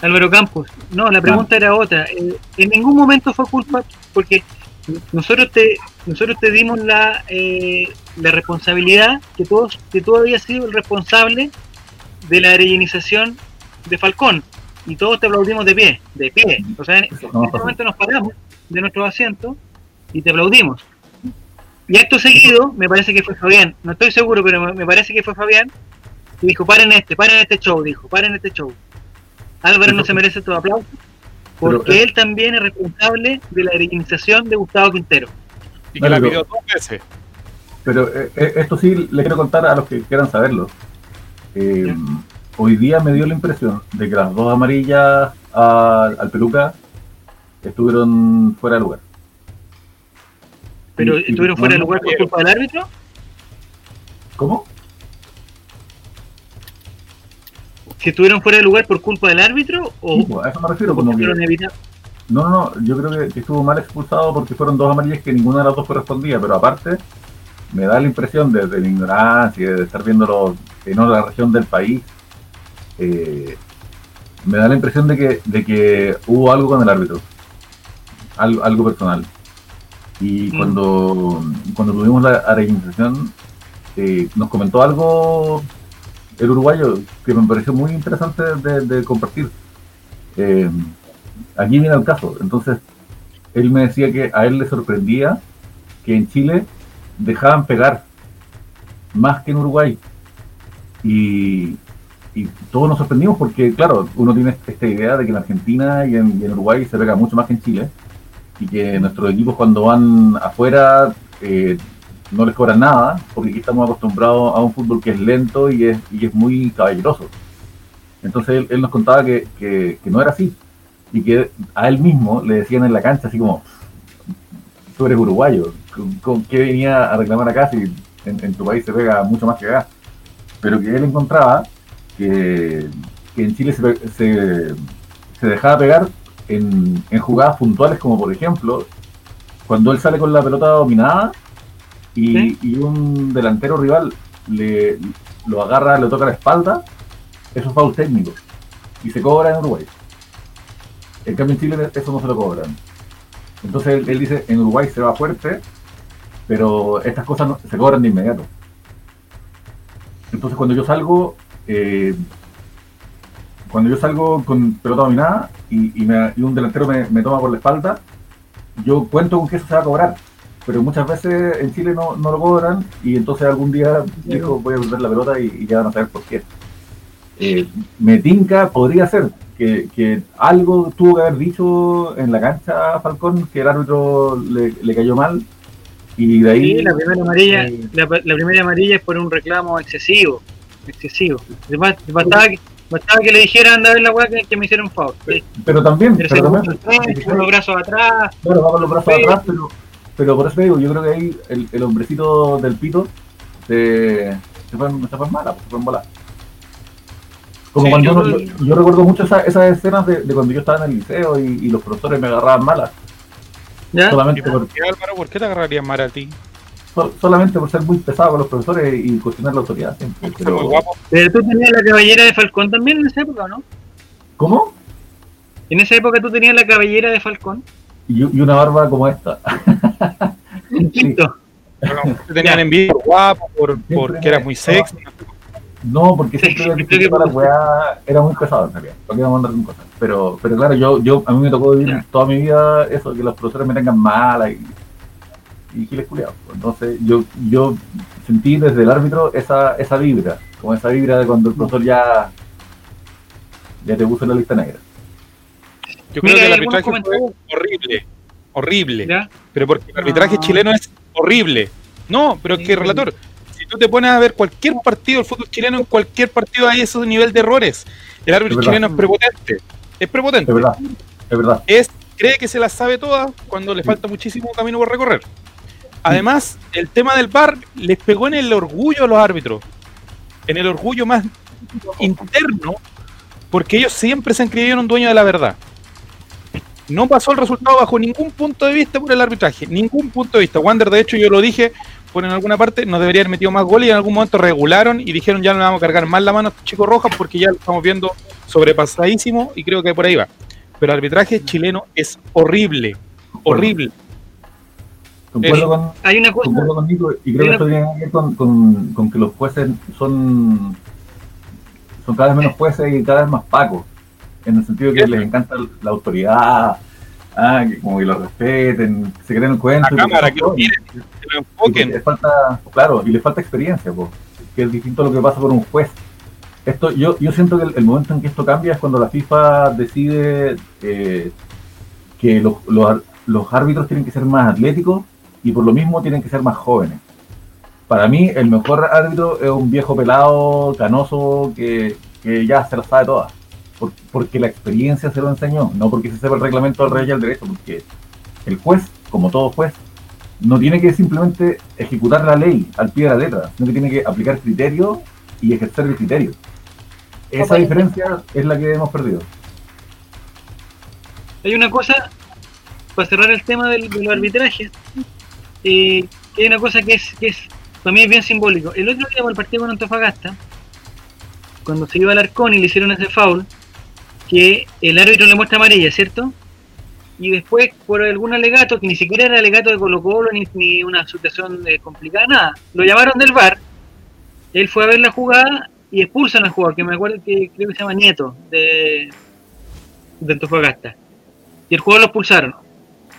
Álvaro Campos, no, la pregunta era otra. Eh, en ningún momento fue culpa, porque nosotros te nosotros te dimos la, eh, la responsabilidad que todos que tú habías sido el responsable de la rellenización de Falcón y todos te aplaudimos de pie, de pie. O sea, en, en este momento nos paramos de nuestro asiento y te aplaudimos. Y acto seguido, me parece que fue Fabián, no estoy seguro, pero me parece que fue Fabián, y dijo, paren este, paren este show, dijo, paren este show. Álvaro no se merece todo aplauso, porque eh, él también es responsable de la organización de Gustavo Quintero. Y que la pidió dos veces. Pero eh, eh, esto sí le quiero contar a los que quieran saberlo. hoy día me dio la impresión de que las dos amarillas al peluca estuvieron fuera de lugar. ¿Pero estuvieron fuera de lugar por culpa del árbitro? ¿Cómo? ¿Que estuvieron fuera de lugar por culpa del árbitro? O pues, a eso me refiero, como que... No, no, no, yo creo que, estuvo mal expulsado porque fueron dos amarillas que ninguna de las dos correspondía, pero aparte me da la impresión de, la ignorancia, de estar viéndolo en otra región del país, eh, me da la impresión de que, de que hubo algo con el árbitro, algo, algo personal. Y mm. cuando, cuando tuvimos la organización, eh, nos comentó algo el uruguayo que me pareció muy interesante de, compartir. Eh, aquí viene el caso. Entonces, él me decía que a él le sorprendía que en Chile dejaban pegar más que en Uruguay. Y, todos nos sorprendimos porque, claro, uno tiene esta idea de que en Argentina y en Uruguay se pega mucho más que en Chile y que nuestros equipos cuando van afuera eh, no les cobran nada, porque aquí estamos acostumbrados a un fútbol que es lento y es, y es muy caballeroso. Entonces él, nos contaba que, que, no era así y que a él mismo le decían en la cancha así como, tú eres uruguayo, ¿con, qué venía a reclamar acá si en, tu país se pega mucho más que acá? Pero que él encontraba que, que en Chile se, se, se dejaba pegar en, jugadas puntuales, como por ejemplo, cuando él sale con la pelota dominada y, un delantero rival le lo agarra, le toca la espalda, eso es foul técnico y se cobra en Uruguay. En cambio en Chile eso no se lo cobran. Entonces él, dice, en Uruguay se va fuerte pero estas cosas no, se cobran de inmediato. Entonces cuando yo salgo, eh, cuando yo salgo con pelota dominada y, y, me, y un delantero me, me, toma por la espalda, yo cuento con que eso se va a cobrar. Pero muchas veces en Chile no, no lo cobran y entonces algún día digo voy a volver la pelota y, y, ya van a saber por qué. Eh, me tinca, podría ser que, que, algo tuvo que haber dicho en la cancha a Falcón que el árbitro le, le cayó mal y de ahí sí, la primera amarilla eh, la, la, primera amarilla es por un reclamo excesivo excesivo además bastaba que, bastaba que le dijeran anda a ver la weá que, que, me hicieron un favor pero, pero también pero, pero también, con los brazos atrás claro va con los brazos atrás pero pero por eso te digo yo creo que ahí el, el hombrecito del pito se, se fue, se fue en mala se fue en bola como sí, cuando yo, yo, yo, recuerdo mucho esa, esas escenas de, de, cuando yo estaba en el liceo y, y los profesores me agarraban malas ¿Ya? Solamente por, por, qué, Álvaro? ¿Por qué te agarrarían mal a ti? So, solamente por ser muy pesado con los profesores y cuestionar la autoridad siempre. Pero, pero tú tenías la cabellera de Falcón también en esa época, ¿no? ¿Cómo? En esa época tú tenías la cabellera de Falcón. Y, y una barba como esta. Un quinto. Bueno, te tenían envidia guapo, por, porque eras muy sexy. No, porque siempre sí, que para la weá era muy pesado en realidad. Porque íbamos a andar con cosas. Pero, pero claro, yo, yo, a mí me tocó vivir toda mi vida eso, que los profesores me tengan mala y, y giles culiados. Entonces, yo, yo sentí desde el árbitro esa, esa vibra, como esa vibra de cuando el profesor ya, ya te puso en la lista negra. Yo creo Mira, que el arbitraje fue horrible, horrible. ¿Ya? Pero porque el arbitraje no. chileno es horrible. No, pero es que, relator, tú te pones a ver cualquier partido del fútbol chileno, en cualquier partido hay ese nivel de errores. El árbitro es chileno es prepotente. Es prepotente. Es verdad. Es verdad. Es, cree que se las sabe todas cuando le falta muchísimo camino por recorrer. Además, el tema del VAR les pegó en el orgullo a los árbitros. En el orgullo más interno, porque ellos siempre se han creído un dueño de la verdad. No pasó el resultado bajo ningún punto de vista por el arbitraje, ningún punto de vista. Wander, de hecho, yo lo dije por en alguna parte, nos debería haber metido más goles y en algún momento regularon y dijeron ya no le vamos a cargar más la mano a Chico Rojas porque ya lo estamos viendo sobrepasadísimo y creo que por ahí va. Pero el arbitraje chileno es horrible, horrible. Concuerdo eh, con, hay una cosa, concuerdo con Nico y creo que esto tiene que ver con, con, con, que los jueces son, son cada vez menos jueces y cada vez más pacos. En el sentido que les encanta la autoridad, ah, que como que lo respeten, se creen el cuento. La cámara, que lo miren, que lo enfoquen. Les falta, claro, y les falta experiencia, po, que es distinto a lo que pasa por un juez. Esto, yo, yo siento que el, el momento en que esto cambia es cuando la FIFA decide eh, que los, los, los árbitros tienen que ser más atléticos y por lo mismo tienen que ser más jóvenes. Para mí, el mejor árbitro es un viejo pelado, canoso, que, que ya se lo sabe todas porque la experiencia se lo enseñó, no porque se sepa el reglamento del rey y al derecho, porque el juez, como todo juez, no tiene que simplemente ejecutar la ley al pie de la letra, sino que tiene que aplicar criterios y ejercer el criterio. Esa diferencia es la que hemos perdido. Hay una cosa, para cerrar el tema del, del arbitraje, eh, hay una cosa que es, que es, para mí es bien simbólico. El otro día, por el partido con Antofagasta, cuando se iba al arcón y le hicieron ese foul, que el árbitro le muestra amarilla, ¿cierto? Y después, por algún alegato, que ni siquiera era alegato de Colo Colo, ni, ni una situación eh, complicada, nada, lo llamaron del bar, él fue a ver la jugada y expulsan al jugador, que me acuerdo que creo que se llama Nieto, de, de Antofagasta. Y el jugador lo expulsaron.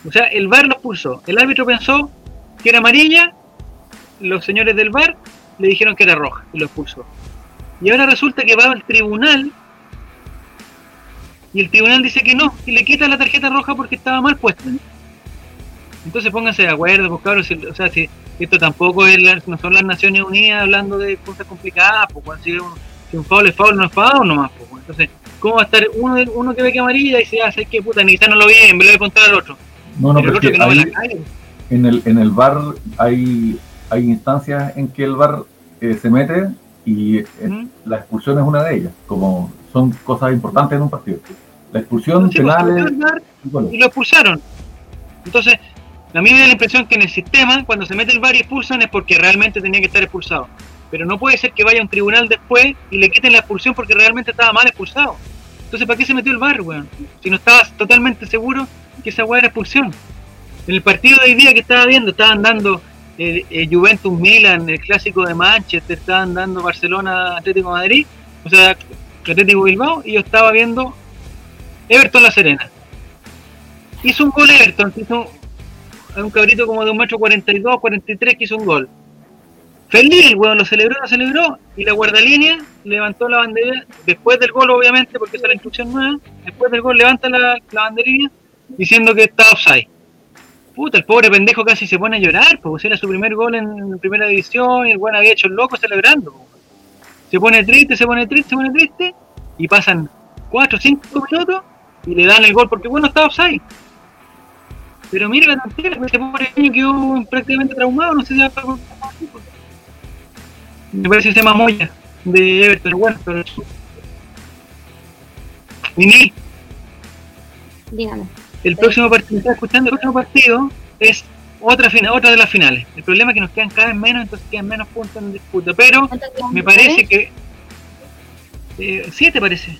O sea, el bar lo expulsó. El árbitro pensó que era amarilla, los señores del bar le dijeron que era roja y lo expulsó. Y ahora resulta que va al tribunal y el tribunal dice que no, y le quita la tarjeta roja porque estaba mal puesta. Entonces pónganse de acuerdo, pues cabros, o sea, si esto tampoco es la, no son las Naciones Unidas hablando de cosas complicadas, pues si un, si un foul es foul, no es foul nomás, pues. Entonces, ¿cómo va a estar uno, uno que ve que amarilla y dice, ah, ¿sabes qué puta? Ni no lo vi, en vez de contar al otro. No, no, pero el otro que no ahí, ve la calle. En el, en el bar hay, hay instancias en que el bar eh, se mete y ¿Mm? la expulsión es una de ellas, como son cosas importantes en un partido. La expulsión sí, penal y lo expulsaron. Entonces, a mí me da la impresión que en el sistema, cuando se mete el VAR y expulsan, es porque realmente tenía que estar expulsado. Pero no puede ser que vaya a un tribunal después y le quiten la expulsión porque realmente estaba mal expulsado. Entonces, ¿para qué se metió el VAR, weón? Si no estabas totalmente seguro que esa weá era expulsión. En el partido de hoy día que estaba viendo, estaban dando el, Juventus Milan, el clásico de Manchester, estaban dando Barcelona Atlético Madrid, o sea, Atlético Bilbao, y yo estaba viendo Everton La Serena. Hizo un gol Everton, hizo un cabrito como de un metro 42, 43 que hizo un gol. Feliz, el weón lo celebró, lo celebró, y la guardalínea levantó la bandera, después del gol obviamente, porque esa es la instrucción nueva, después del gol levanta la banderilla diciendo que está offside. Puta, el pobre pendejo casi se pone a llorar, porque era su primer gol en primera división y el weón había hecho el loco celebrando. Se pone triste, se pone triste, se pone triste, y pasan 4 o 5 minutos y le dan el gol porque bueno está offside. Pero mira la tontera, ese pobre niño quedó prácticamente traumado, no sé si va a Me parece que se llama Moya, de Everton, bueno, pero... Dígame. El próximo partido, ¿estás escuchando? El próximo partido es otra final, otra de las finales. El problema es que nos quedan cada vez menos, entonces quedan menos puntos en disputa. Pero me parece que... Eh, siete parece.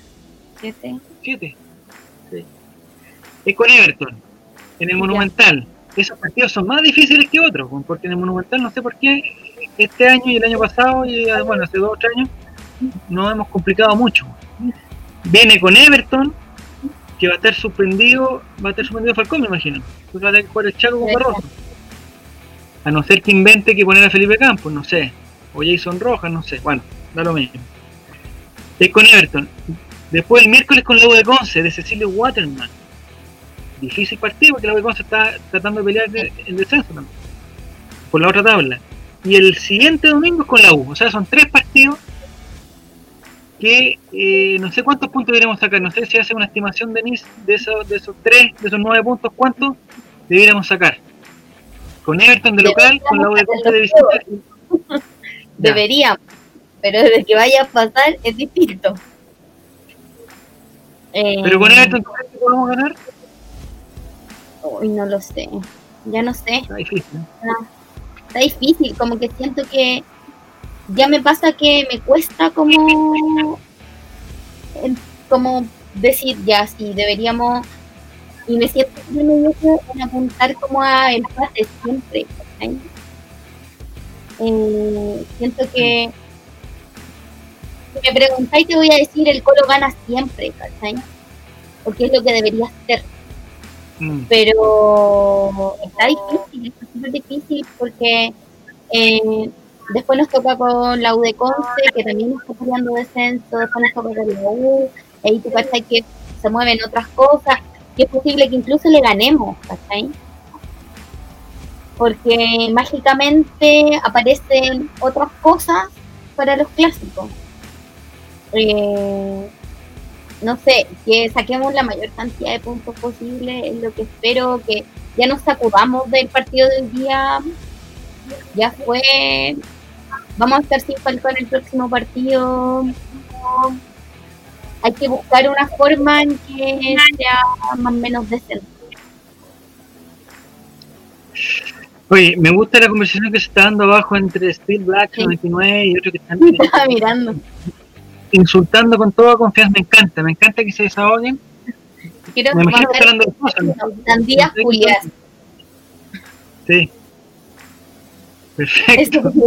Siete. Siete. Sí. Es con Everton en el Monumental. Esos partidos son más difíciles que otros, porque en el Monumental no sé por qué este año y el año pasado y ah, bueno, hace dos o tres años nos hemos complicado mucho. Viene con Everton, que va a estar suspendido, va a estar suspendido Falcón, me imagino. Pues va a tener que jugar el Chaco con Barroso. A no ser que invente que poner a Felipe Campos, no sé. O Jason Rojas, no sé. Bueno, da lo mismo. Es con Everton. Después el miércoles con la U de Conce, de Cecilio Waterman difícil partido porque la U se está tratando de pelear el descenso también, por la otra tabla. Y el siguiente domingo es con la U, o sea, son tres partidos que eh, no sé cuántos puntos deberíamos sacar, no sé si hace una estimación de de esos, de esos tres, de esos nueve puntos, cuántos deberíamos sacar. Con Everton de local, con la de de visita. Deberíamos, pero desde que vaya a pasar es distinto. Pero con eh, Everton, ¿qué podemos ganar? Uy, no lo sé. Ya no sé. Está difícil. Está, difícil, como que siento que ya me pasa que me cuesta como como decir ya si deberíamos y me siento en apuntar como a empate siempre eh, siento que si me preguntáis te voy a decir el colo gana siempre porque es lo que debería ser. Mm. Pero está difícil, está súper difícil porque eh, después nos toca con la U Conce, que también está peleando descenso, después nos toca con la U, ahí tú cachai que se mueven otras cosas, que es posible que incluso le ganemos, ¿cachai? Porque mágicamente aparecen otras cosas para los clásicos. Eh, no sé, que saquemos la mayor cantidad de puntos posible, es lo que espero, que ya nos sacudamos del partido del día, ya fue, vamos a estar sin Falcón en el próximo partido, hay que buscar una forma en que sea más o menos decente. Oye, me gusta la conversación que se está dando abajo entre Steve Black 99 y otro que están mirando insultando con toda confianza, me encanta, me encanta que se desahoguen. Quiero me imagino hablando de cosas. Juliás. Sí. Perfecto.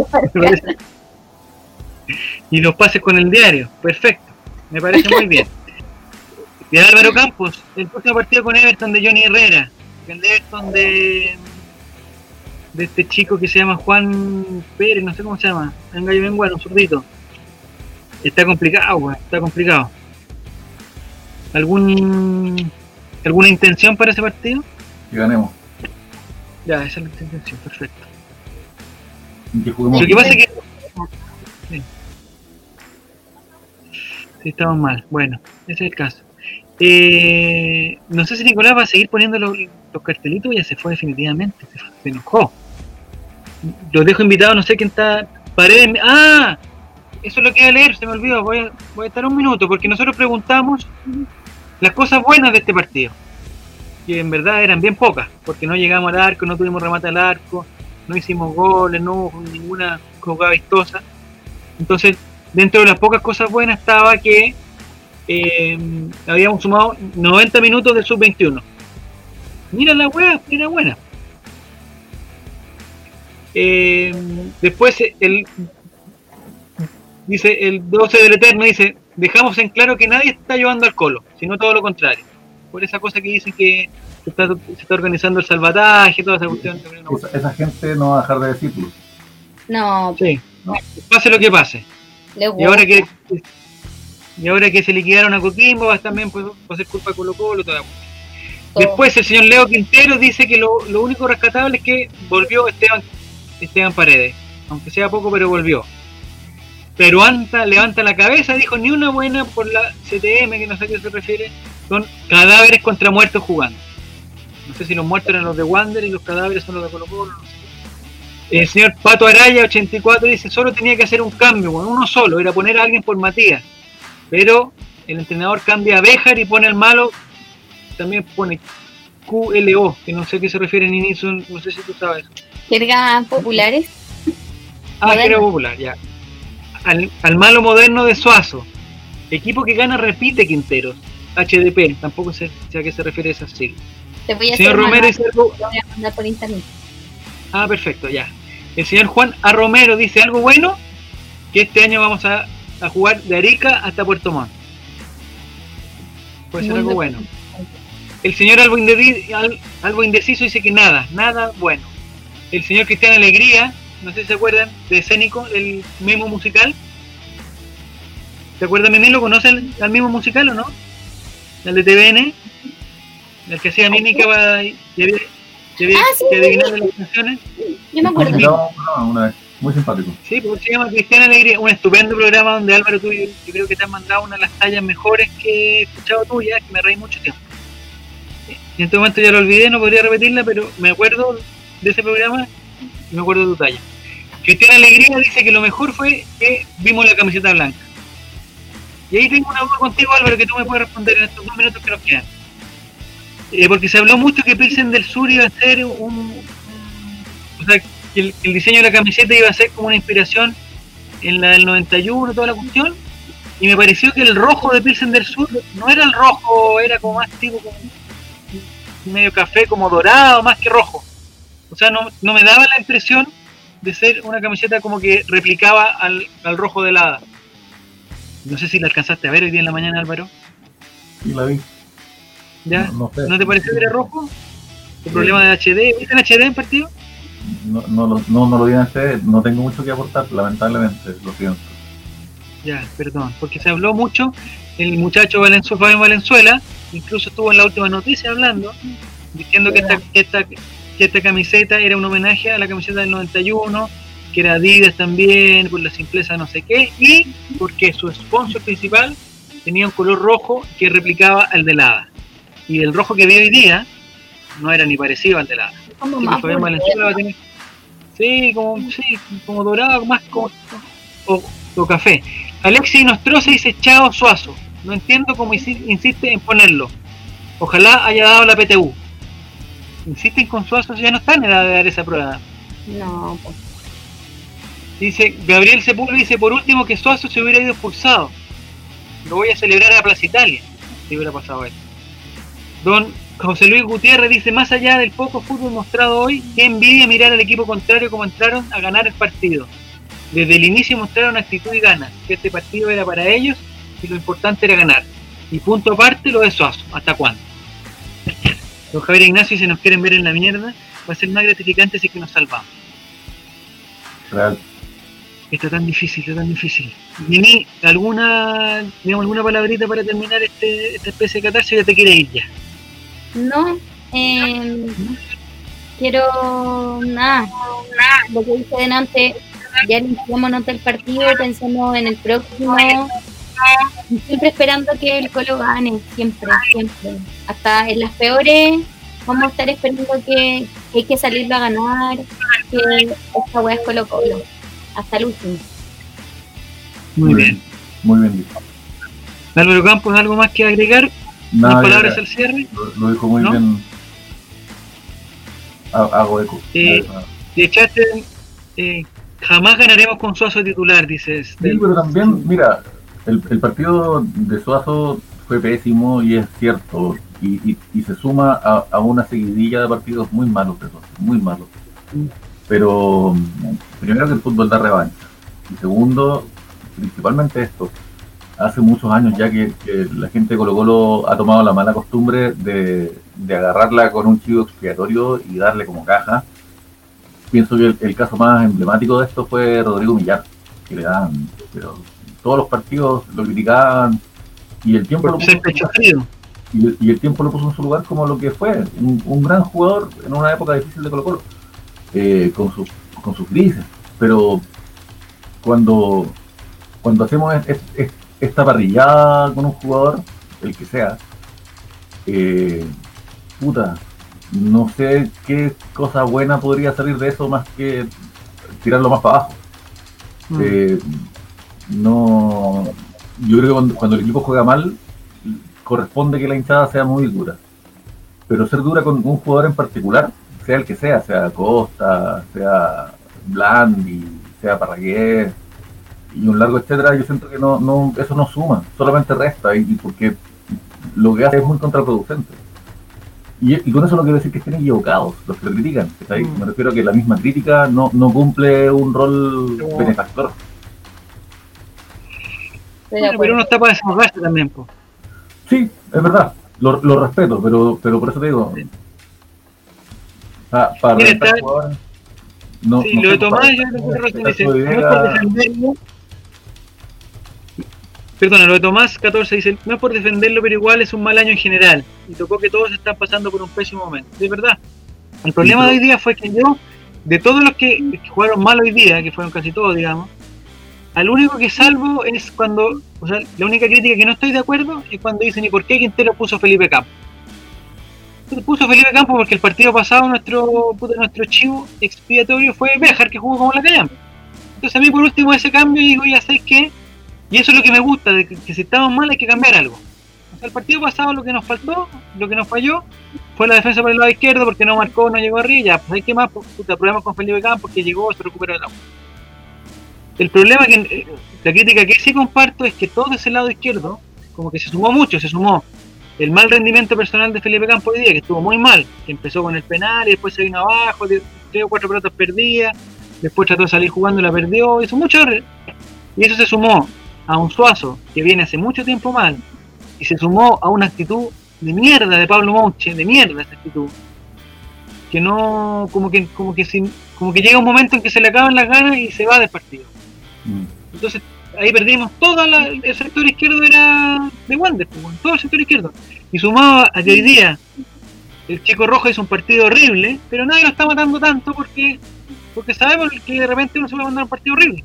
y los pases con el diario. Perfecto. Me parece muy bien. Y Álvaro Campos, el próximo partido con Everton de Johnny Herrera. El de Everton de, de este chico que se llama Juan Pérez, no sé cómo se llama. Venga, yo vengo un zurdito. Está complicado, está complicado. ¿Algún, ¿Alguna intención para ese partido? Que ganemos. Ya, esa es la intención, perfecto. Que juguemos Lo que pasa es que. Sí. sí, estamos mal. Bueno, ese es el caso. Eh, no sé si Nicolás va a seguir poniendo los, los cartelitos ya se fue definitivamente. Se, se enojó. Los dejo invitados, no sé quién está. Paredes. ¡Ah! eso es lo que iba a leer, se me olvidó, voy a, voy a estar un minuto, porque nosotros preguntamos las cosas buenas de este partido, que en verdad eran bien pocas, porque no llegamos al arco, no tuvimos remate al arco, no hicimos goles, no hubo ninguna jugada vistosa. Entonces, dentro de las pocas cosas buenas estaba que eh, habíamos sumado 90 minutos de sub-21. Mira la wea, era buena. Eh, después el dice el 12 del Eterno dice, dejamos en claro que nadie está llevando al colo, sino todo lo contrario. Por esa cosa que dicen que se está, se está organizando el salvataje, toda esa cuestión. Esa, esa gente no va a dejar de decirlo. No, Sí, pase lo que pase. Y ahora que y ahora que se liquidaron a Coquimbo, va también pues, va a ser culpa de Colo Colo, toda la cuestión. Después el señor Leo Quintero dice que lo, lo único rescatable es que volvió Esteban, Esteban Paredes, aunque sea poco, pero volvió. Pero Anta levanta la cabeza, dijo ni una buena por la CTM, que no sé a qué se refiere, son cadáveres contra muertos jugando. No sé si los muertos eran los de Wander y los cadáveres son los de Colo Colo, no sé. El señor Pato Araya, 84, dice, solo tenía que hacer un cambio, bueno, uno solo, era poner a alguien por Matías. Pero el entrenador cambia a Béjar y pone al malo, también pone QLO, que no sé a qué se refiere en inicio, no sé si tú sabes. jergas populares. Ah, era popular, ya. Al, al malo moderno de Suazo. Equipo que gana repite Quinteros. HDP, tampoco sé, sé a qué se refiere esa sigla. Te voy a Señor Romero dice algo. voy a mandar por internet. Ah, perfecto, ya. El señor Juan A. Romero dice algo bueno, que este año vamos a, a jugar de Arica hasta Puerto Montt. Puede ser algo bueno. El señor Albo, Indedi- Al- Albo Indeciso dice que nada, nada bueno. El señor Cristian Alegría, no sé si se acuerdan, de Escénico, el memo musical. ¿Se acuerdan, Mimi? ¿Lo conocen al memo musical o no? El de TVN, el que hacía mímica para y había, Ah, sí, que adivinar sí. las canciones. Yo me acuerdo. No, no, una vez. Muy simpático. Sí, porque se llama Cristian Alegría, un estupendo programa donde Álvaro, tú, yo, yo creo que te has mandado una de las tallas mejores que he escuchado tuyas, que me reí mucho tiempo. Y en este momento ya lo olvidé, no podría repetirla, pero me acuerdo de ese programa y me acuerdo de tu talla. Cristian Alegría dice que lo mejor fue que vimos la camiseta blanca. Y ahí tengo una duda contigo, Álvaro, que tú me puedes responder en estos dos minutos que nos quedan. Eh, porque se habló mucho que Pilsen del Sur iba a ser un, o sea, que el, diseño de la camiseta iba a ser como una inspiración en la del 91, toda la cuestión, y me pareció que el rojo de Pilsen del Sur no era el rojo, era como más tipo como medio café, como dorado, más que rojo. O sea, no, no me daba la impresión de ser una camiseta como que replicaba al, al rojo de la No sé si la alcanzaste a ver hoy día en la mañana, Álvaro. Y la vi. ¿Ya? No, no sé. ¿No te pareció que era rojo? ¿El problema de HD? ¿Viste en HD en partido? No, no, lo- no, no lo vi en este. No tengo mucho que aportar, lamentablemente. Lo siento. Ya, perdón, porque se habló mucho, el muchacho Valenzuela, Fabián Valenzuela, incluso estuvo en la última noticia hablando, diciendo que esta, que esta, que esta camiseta era un homenaje a la camiseta del 91, que era Adidas también, por la simpleza no sé qué, y porque su sponsor principal tenía un color rojo que replicaba al de la Hada. Y el rojo que vi hoy día no era ni parecido al de la. Como Sí, más Fabián bonito. Valenzuela va a tener- Sí, como, sí, como dorado, más como. O, o café. Alexis Nostroza dice Chao Suazo. No entiendo cómo insi- insiste en ponerlo. Ojalá haya dado la PTU. Insisten con Suazo, ya no está en edad de dar esa prueba. No, pues. Dice Gabriel Sepúlveda dice por último que Suazo se hubiera ido expulsado. Lo voy a celebrar a Plaza Italia. Si hubiera pasado eso. Don José Luis Gutiérrez dice, más allá del poco fútbol mostrado hoy, qué envidia mirar al equipo contrario como entraron a ganar el partido. Desde el inicio mostraron actitud y ganas, que este partido era para ellos y lo importante era ganar. Y punto aparte lo de Suazo, ¿hasta cuándo? Don Javier Ignacio, si nos quieren ver en la mierda, va a ser más gratificante si es que nos salvamos. Real. Está tan difícil, está tan difícil. Nini, ¿alguna, digamos, alguna palabrita para terminar este, esta especie de catarsis o ya te quiere ir ya? No, eh, quiero nada, lo que dije delante, ya iniciamos nota el partido, pensamos en el próximo, siempre esperando que el Colo gane, siempre, siempre. Hasta en las peores vamos a estar esperando que, hay que salirlo a ganar, que esta weá es Colo Colo, hasta el último. Muy bien. Muy bien. Álvaro Campos, ¿algo más que agregar? Nada, ¿Unas ya- palabras al cierre? lo, lo dijo muy ¿No? bien. Ha- Hago eco. Eh, jamás ganaremos con Suazo titular, dices. Sí, pero también, mira, el, el partido de Suazo fue pésimo y es cierto. Y, y- y se suma a, a una seguidilla de partidos muy malos de Suazo, muy malos. Pero primero que el fútbol da revancha. Y segundo, principalmente esto. Hace muchos años ya que, la gente de Colo Colo ha tomado la mala costumbre de, agarrarla con un chivo expiatorio y darle como caja. Pienso que el, caso más emblemático de esto fue Rodrigo Millar, que le dan, pero todos los partidos lo criticaban y el tiempo lo puso y, el tiempo lo puso en su lugar como lo que fue, un, gran jugador en una época difícil de Colo Colo, eh, con, sus, con sus crisis. Pero cuando, cuando hacemos esta parrillada con un jugador, el que sea, eh, puta, no sé qué cosa buena podría salir de eso más que tirarlo más para abajo. Mm. Eh, no, yo creo que cuando, el equipo juega mal, corresponde que la hinchada sea muy dura. Pero ser dura con un jugador en particular, sea el que sea, sea Costa, sea Blandi, sea Parragués y un largo etcétera, yo siento que no, no, eso no suma, solamente resta, y, porque lo que hace es muy contraproducente. Y, con eso no quiero decir que estén equivocados los que lo critican. Mm. Me refiero a que la misma crítica no, no cumple un rol benefactor. pero uno está para desahogarse también, pues. Sí, es verdad, lo, lo respeto, pero, pero por eso te digo. para no, sí, lo de Tomás, yo lo que dice, no es por defenderlo. Perdona, lo de Tomás 14 dice, no es por defenderlo, pero igual es un mal año en general. Y tocó que todos están pasando por un pésimo momento. De verdad. El problema de hoy día fue que yo, de todos los que jugaron mal hoy día, que fueron casi todos, digamos, al único que salvo es cuando, o sea, la única crítica que no estoy de acuerdo es cuando dicen, ¿y por qué Quintero puso Felipe Campos? Puso Felipe Campos porque el partido pasado nuestro nuestro chivo expiatorio fue Bejar, que jugó como la callamos. Entonces a mí por último ese cambio digo, ya sabéis qué, y eso es lo que me gusta, de que, si estamos mal hay que cambiar algo. O sea, el partido pasado lo que nos faltó, lo que nos falló, fue la defensa por el lado izquierdo porque no marcó, no llegó arriba, ya, pues hay que más, pues, puta, problemas con Felipe Campos que llegó, se recuperó el agua. El problema que eh, la crítica que sí comparto es que todo ese lado izquierdo, como que se sumó mucho, se sumó el mal rendimiento personal de Felipe Campos hoy día, que estuvo muy mal, que empezó con el penal y después se vino abajo, tres o cuatro pelotas perdidas, después trató de salir jugando y la perdió, hizo mucho y eso se sumó a un Suazo que viene hace mucho tiempo mal y se sumó a una actitud de mierda de Pablo Mouche, de mierda esa actitud, que no, como que, como que sin, como que llega un momento en que se le acaban las ganas y se va del partido. Entonces ahí perdimos todo el sector izquierdo era de Wander, pues, todo el sector izquierdo. Y sumado a que hoy día el Chico Rojo hizo un partido horrible, pero nadie lo está matando tanto porque porque sabemos que de repente uno se va a mandar un partido horrible.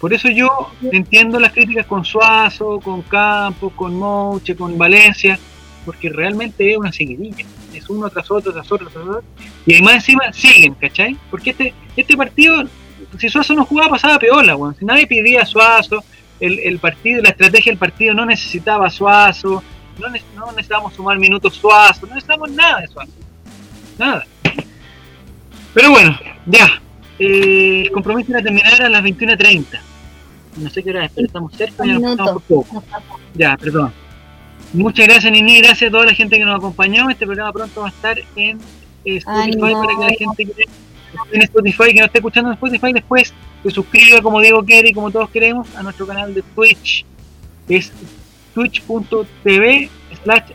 Por eso yo entiendo las críticas con Suazo, con Campos, con Moche, con Valencia, porque realmente es una seguidilla. Es uno tras otro, tras otro, tras otro. Y además encima siguen, ¿cachai? Porque este, este partido si Suazo no jugaba pasaba peola, Si nadie pedía Suazo, el, partido, la estrategia del partido no necesitaba Suazo, no, necesitábamos sumar minutos Suazo, no necesitamos nada de Suazo. Nada. Pero bueno, ya. Eh, el compromiso era terminar a las 21.30. No sé qué hora es, pero estamos cerca ya nos por poco. Ya, perdón. Muchas gracias, Nini. Gracias a toda la gente que nos acompañó. Este programa pronto va a estar en eh, Spotify para que la gente que en Spotify, que no esté escuchando en Spotify, después se suscriba, como Diego quiere y como todos queremos, a nuestro canal de Twitch. Es twitch.tv slash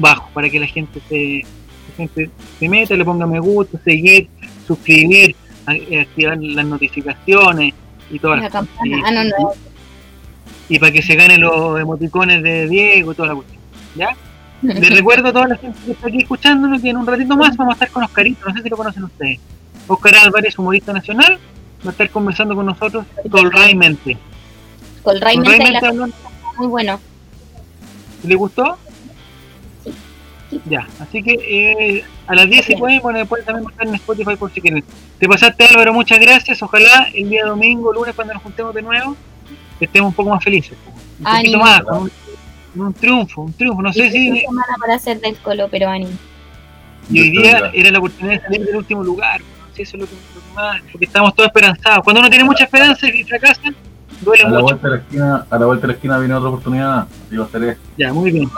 bajo para que la gente se, la gente se meta, le ponga me gusta, seguir, suscribir, activar las notificaciones y todas las cosas. Ah, y, para que se ganen los emoticones de Diego y toda la cuestión. ¿Ya? Les recuerdo a toda la gente que está aquí escuchándonos que en un ratito más vamos a estar con Oscarito, no sé si lo conocen ustedes. Oscar Álvarez, humorista nacional, va a estar conversando con nosotros con Ray Mente. Con Ray Mente, muy bueno. ¿Le gustó? Sí. Ya, así que eh, a las 10 si pueden, bueno, después también estar en Spotify por si quieren. Te pasaste Álvaro, muchas gracias. Ojalá el día domingo, lunes, cuando nos juntemos de nuevo, estemos un poco más felices. Un poquito más, con un, triunfo, un triunfo. No sé si. semana para hacer del colo, pero ánimo. Y hoy día era la oportunidad de salir del último lugar eso es lo que, más, porque estamos todos esperanzados. Cuando uno tiene mucha esperanza y fracasa, duele a mucho. La vuelta de la esquina, a la vuelta de la esquina viene otra oportunidad, así va a ser Ya, muy bien.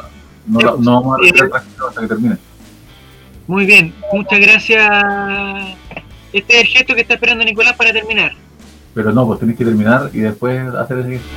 No, no, no vamos a eh, hasta que termine. Muy bien, muchas gracias Este es el gesto que está esperando Nicolás para terminar. Pero no, pues tenés que terminar y después hacer ese gesto.